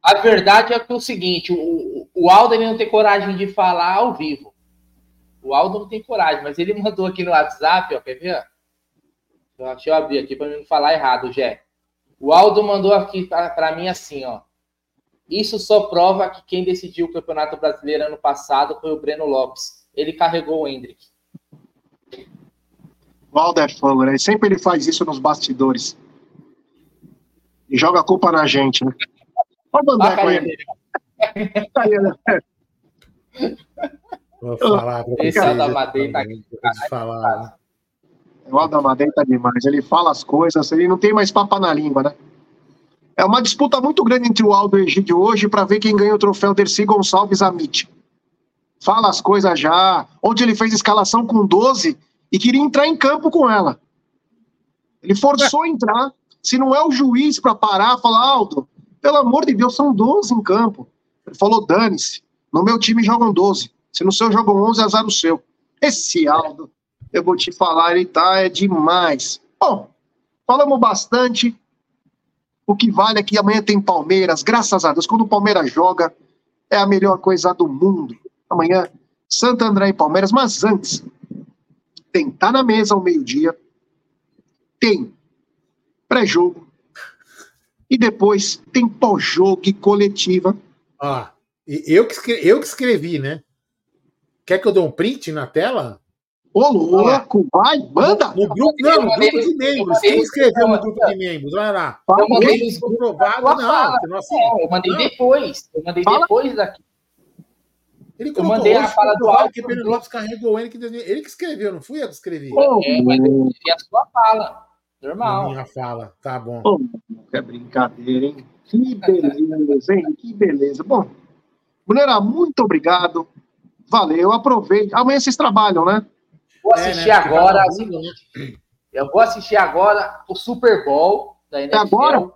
[SPEAKER 1] A verdade é que é o seguinte, o, o Aldo ele não tem coragem de falar ao vivo. O Aldo não tem coragem, mas ele mandou aqui no WhatsApp, ó, quer ver? Deixa eu abrir aqui para não falar errado, Jé. O Aldo mandou aqui para mim assim, ó. Isso só prova que quem decidiu o Campeonato Brasileiro ano passado foi o Breno Lopes. Ele carregou o Hendrick.
[SPEAKER 3] O Aldo é fogo, né? Sempre ele faz isso nos bastidores. E joga a culpa na gente, né?
[SPEAKER 1] A
[SPEAKER 3] Bandeco
[SPEAKER 1] carinha
[SPEAKER 3] aí.
[SPEAKER 1] dele.
[SPEAKER 3] Aí, né? [LAUGHS]
[SPEAKER 2] Vou falar pra
[SPEAKER 1] Esse
[SPEAKER 2] vocês,
[SPEAKER 1] é o da Madeira, tá
[SPEAKER 2] falar?
[SPEAKER 3] O Aldo Amadei tá demais. Ele fala as coisas, ele não tem mais papo na língua, né? É uma disputa muito grande entre o Aldo e o Egídio hoje para ver quem ganha o troféu Dercy Gonçalves Amit. Fala as coisas já. Ontem ele fez escalação com 12 e queria entrar em campo com ela. Ele forçou a entrar. Se não é o juiz para parar, falar, Aldo, pelo amor de Deus, são 12 em campo. Ele falou, dane-se. No meu time jogam 12. Se no seu jogam 11, azar o seu. Esse Aldo, eu vou te falar, ele tá é demais. Bom, falamos bastante. O que vale é que amanhã tem Palmeiras, graças a Deus. Quando o Palmeiras joga, é a melhor coisa do mundo. Amanhã, Santo André e Palmeiras. Mas antes, tem Tá na Mesa ao meio-dia. Tem pré-jogo. E depois tem pós-jogo e coletiva.
[SPEAKER 2] E eu que, escrevi, eu que escrevi, né? Quer que eu dê um print na tela?
[SPEAKER 3] Ô, louco, vai, manda!
[SPEAKER 2] No grupo, não, no grupo de membros. Quem escreveu no grupo de membros? Olha lá.
[SPEAKER 1] Eu mandei
[SPEAKER 2] comprovado, não.
[SPEAKER 1] fala. É, eu mandei
[SPEAKER 2] não.
[SPEAKER 1] depois. Eu mandei
[SPEAKER 3] Fala.
[SPEAKER 1] depois daqui.
[SPEAKER 2] Ele
[SPEAKER 1] Eu mandei a fala do áudio
[SPEAKER 2] que Pedro. Lopes carregou ele, que ele que escreveu, não fui eu que escrevi.
[SPEAKER 1] É, mas eu vi a sua fala. Normal.
[SPEAKER 2] Minha fala, tá bom.
[SPEAKER 3] Ô, que é brincadeira, hein? Que beleza, hein? Que beleza. Bom, Brunera, muito obrigado. Valeu, aproveite. Amanhã vocês trabalham, né?
[SPEAKER 1] Vou
[SPEAKER 2] É,
[SPEAKER 1] assistir
[SPEAKER 2] né, porque
[SPEAKER 1] agora.
[SPEAKER 2] né?
[SPEAKER 1] Eu vou assistir agora o Super Bowl da NFL.
[SPEAKER 3] agora?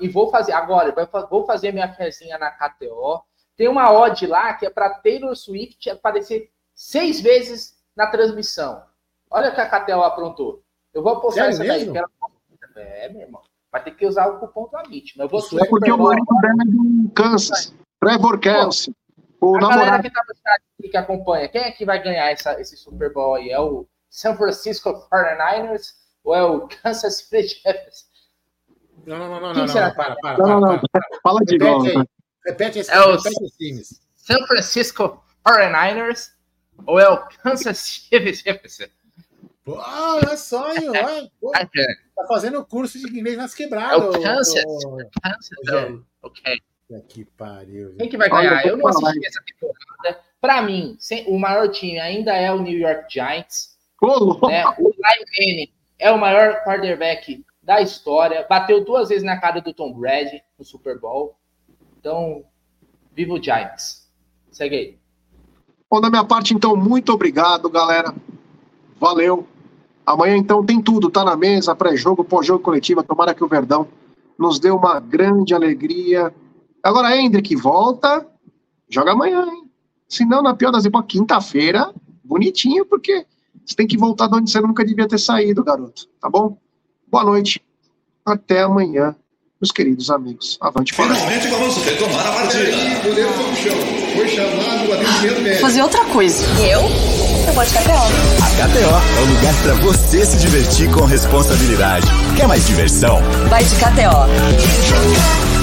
[SPEAKER 1] E vou fazer agora. Vou fazer minha fezinha na KTO. Tem uma odd lá que é para Taylor Swift aparecer seis vezes na transmissão. Olha o que a KTO aprontou. Eu vou postar essa daí.
[SPEAKER 2] mesmo?
[SPEAKER 1] que ela- É, meu irmão. Vai ter que usar o cupom do Amit. Mas eu vou
[SPEAKER 3] É porque o marido dela é do Kansas. Trevor Kelsey. O
[SPEAKER 1] A galera
[SPEAKER 3] namorado.
[SPEAKER 1] que tá no chat que acompanha, quem é que vai ganhar essa, esse Super Bowl aí? É o San Francisco 49ers ou é o Kansas City Chiefs?
[SPEAKER 2] Não, não, não, não, não,
[SPEAKER 1] será?
[SPEAKER 2] não, para, para,
[SPEAKER 3] Não, não,
[SPEAKER 2] para,
[SPEAKER 3] não.
[SPEAKER 2] para.
[SPEAKER 3] Fala de
[SPEAKER 2] Repete
[SPEAKER 3] novo.
[SPEAKER 2] aí. Repete esse,
[SPEAKER 1] É os-
[SPEAKER 2] repete os times.
[SPEAKER 1] San Francisco 49ers ou é o Kansas City Chiefs?
[SPEAKER 2] Pô, olha só, [LAUGHS] hein, olha, pô,
[SPEAKER 1] Ah, é.
[SPEAKER 2] tá fazendo curso de inglês nas
[SPEAKER 1] É
[SPEAKER 2] quebradas.
[SPEAKER 1] o Kansas. Kansas, ok.
[SPEAKER 2] Que pariu.
[SPEAKER 1] Quem que vai
[SPEAKER 3] Olha,
[SPEAKER 1] ganhar?
[SPEAKER 3] eu
[SPEAKER 1] não assisti essa temporada. Pra mim, o maior time ainda é o New York Giants. Né? O Ryan Manning é o maior quarterback da história. Bateu duas vezes na cara do Tom Brady no Super Bowl. Então, viva o Giants. Segue aí.
[SPEAKER 3] Bom, da minha parte, então, muito obrigado, galera. Valeu. Amanhã, então, tem tudo, tá na mesa, pré-jogo, pós-jogo coletiva. Tomara que o Verdão nos dê uma grande alegria. Agora, Hendrick, volta, joga amanhã, hein? Se não, na pior das hipóteses, quinta-feira, bonitinho, porque você tem que voltar de onde você nunca devia ter saído, garoto. Tá bom? Boa noite. Até amanhã, meus queridos amigos. Avante para
[SPEAKER 4] Finalmente vamos retomar a partida. Foi no chão. Foi chamado o atendimento médico.
[SPEAKER 5] Fazer outra coisa. Eu? Eu vou de KTO.
[SPEAKER 6] A KTO é o lugar para você se divertir com responsabilidade. Quer mais diversão?
[SPEAKER 5] Vai de KTO.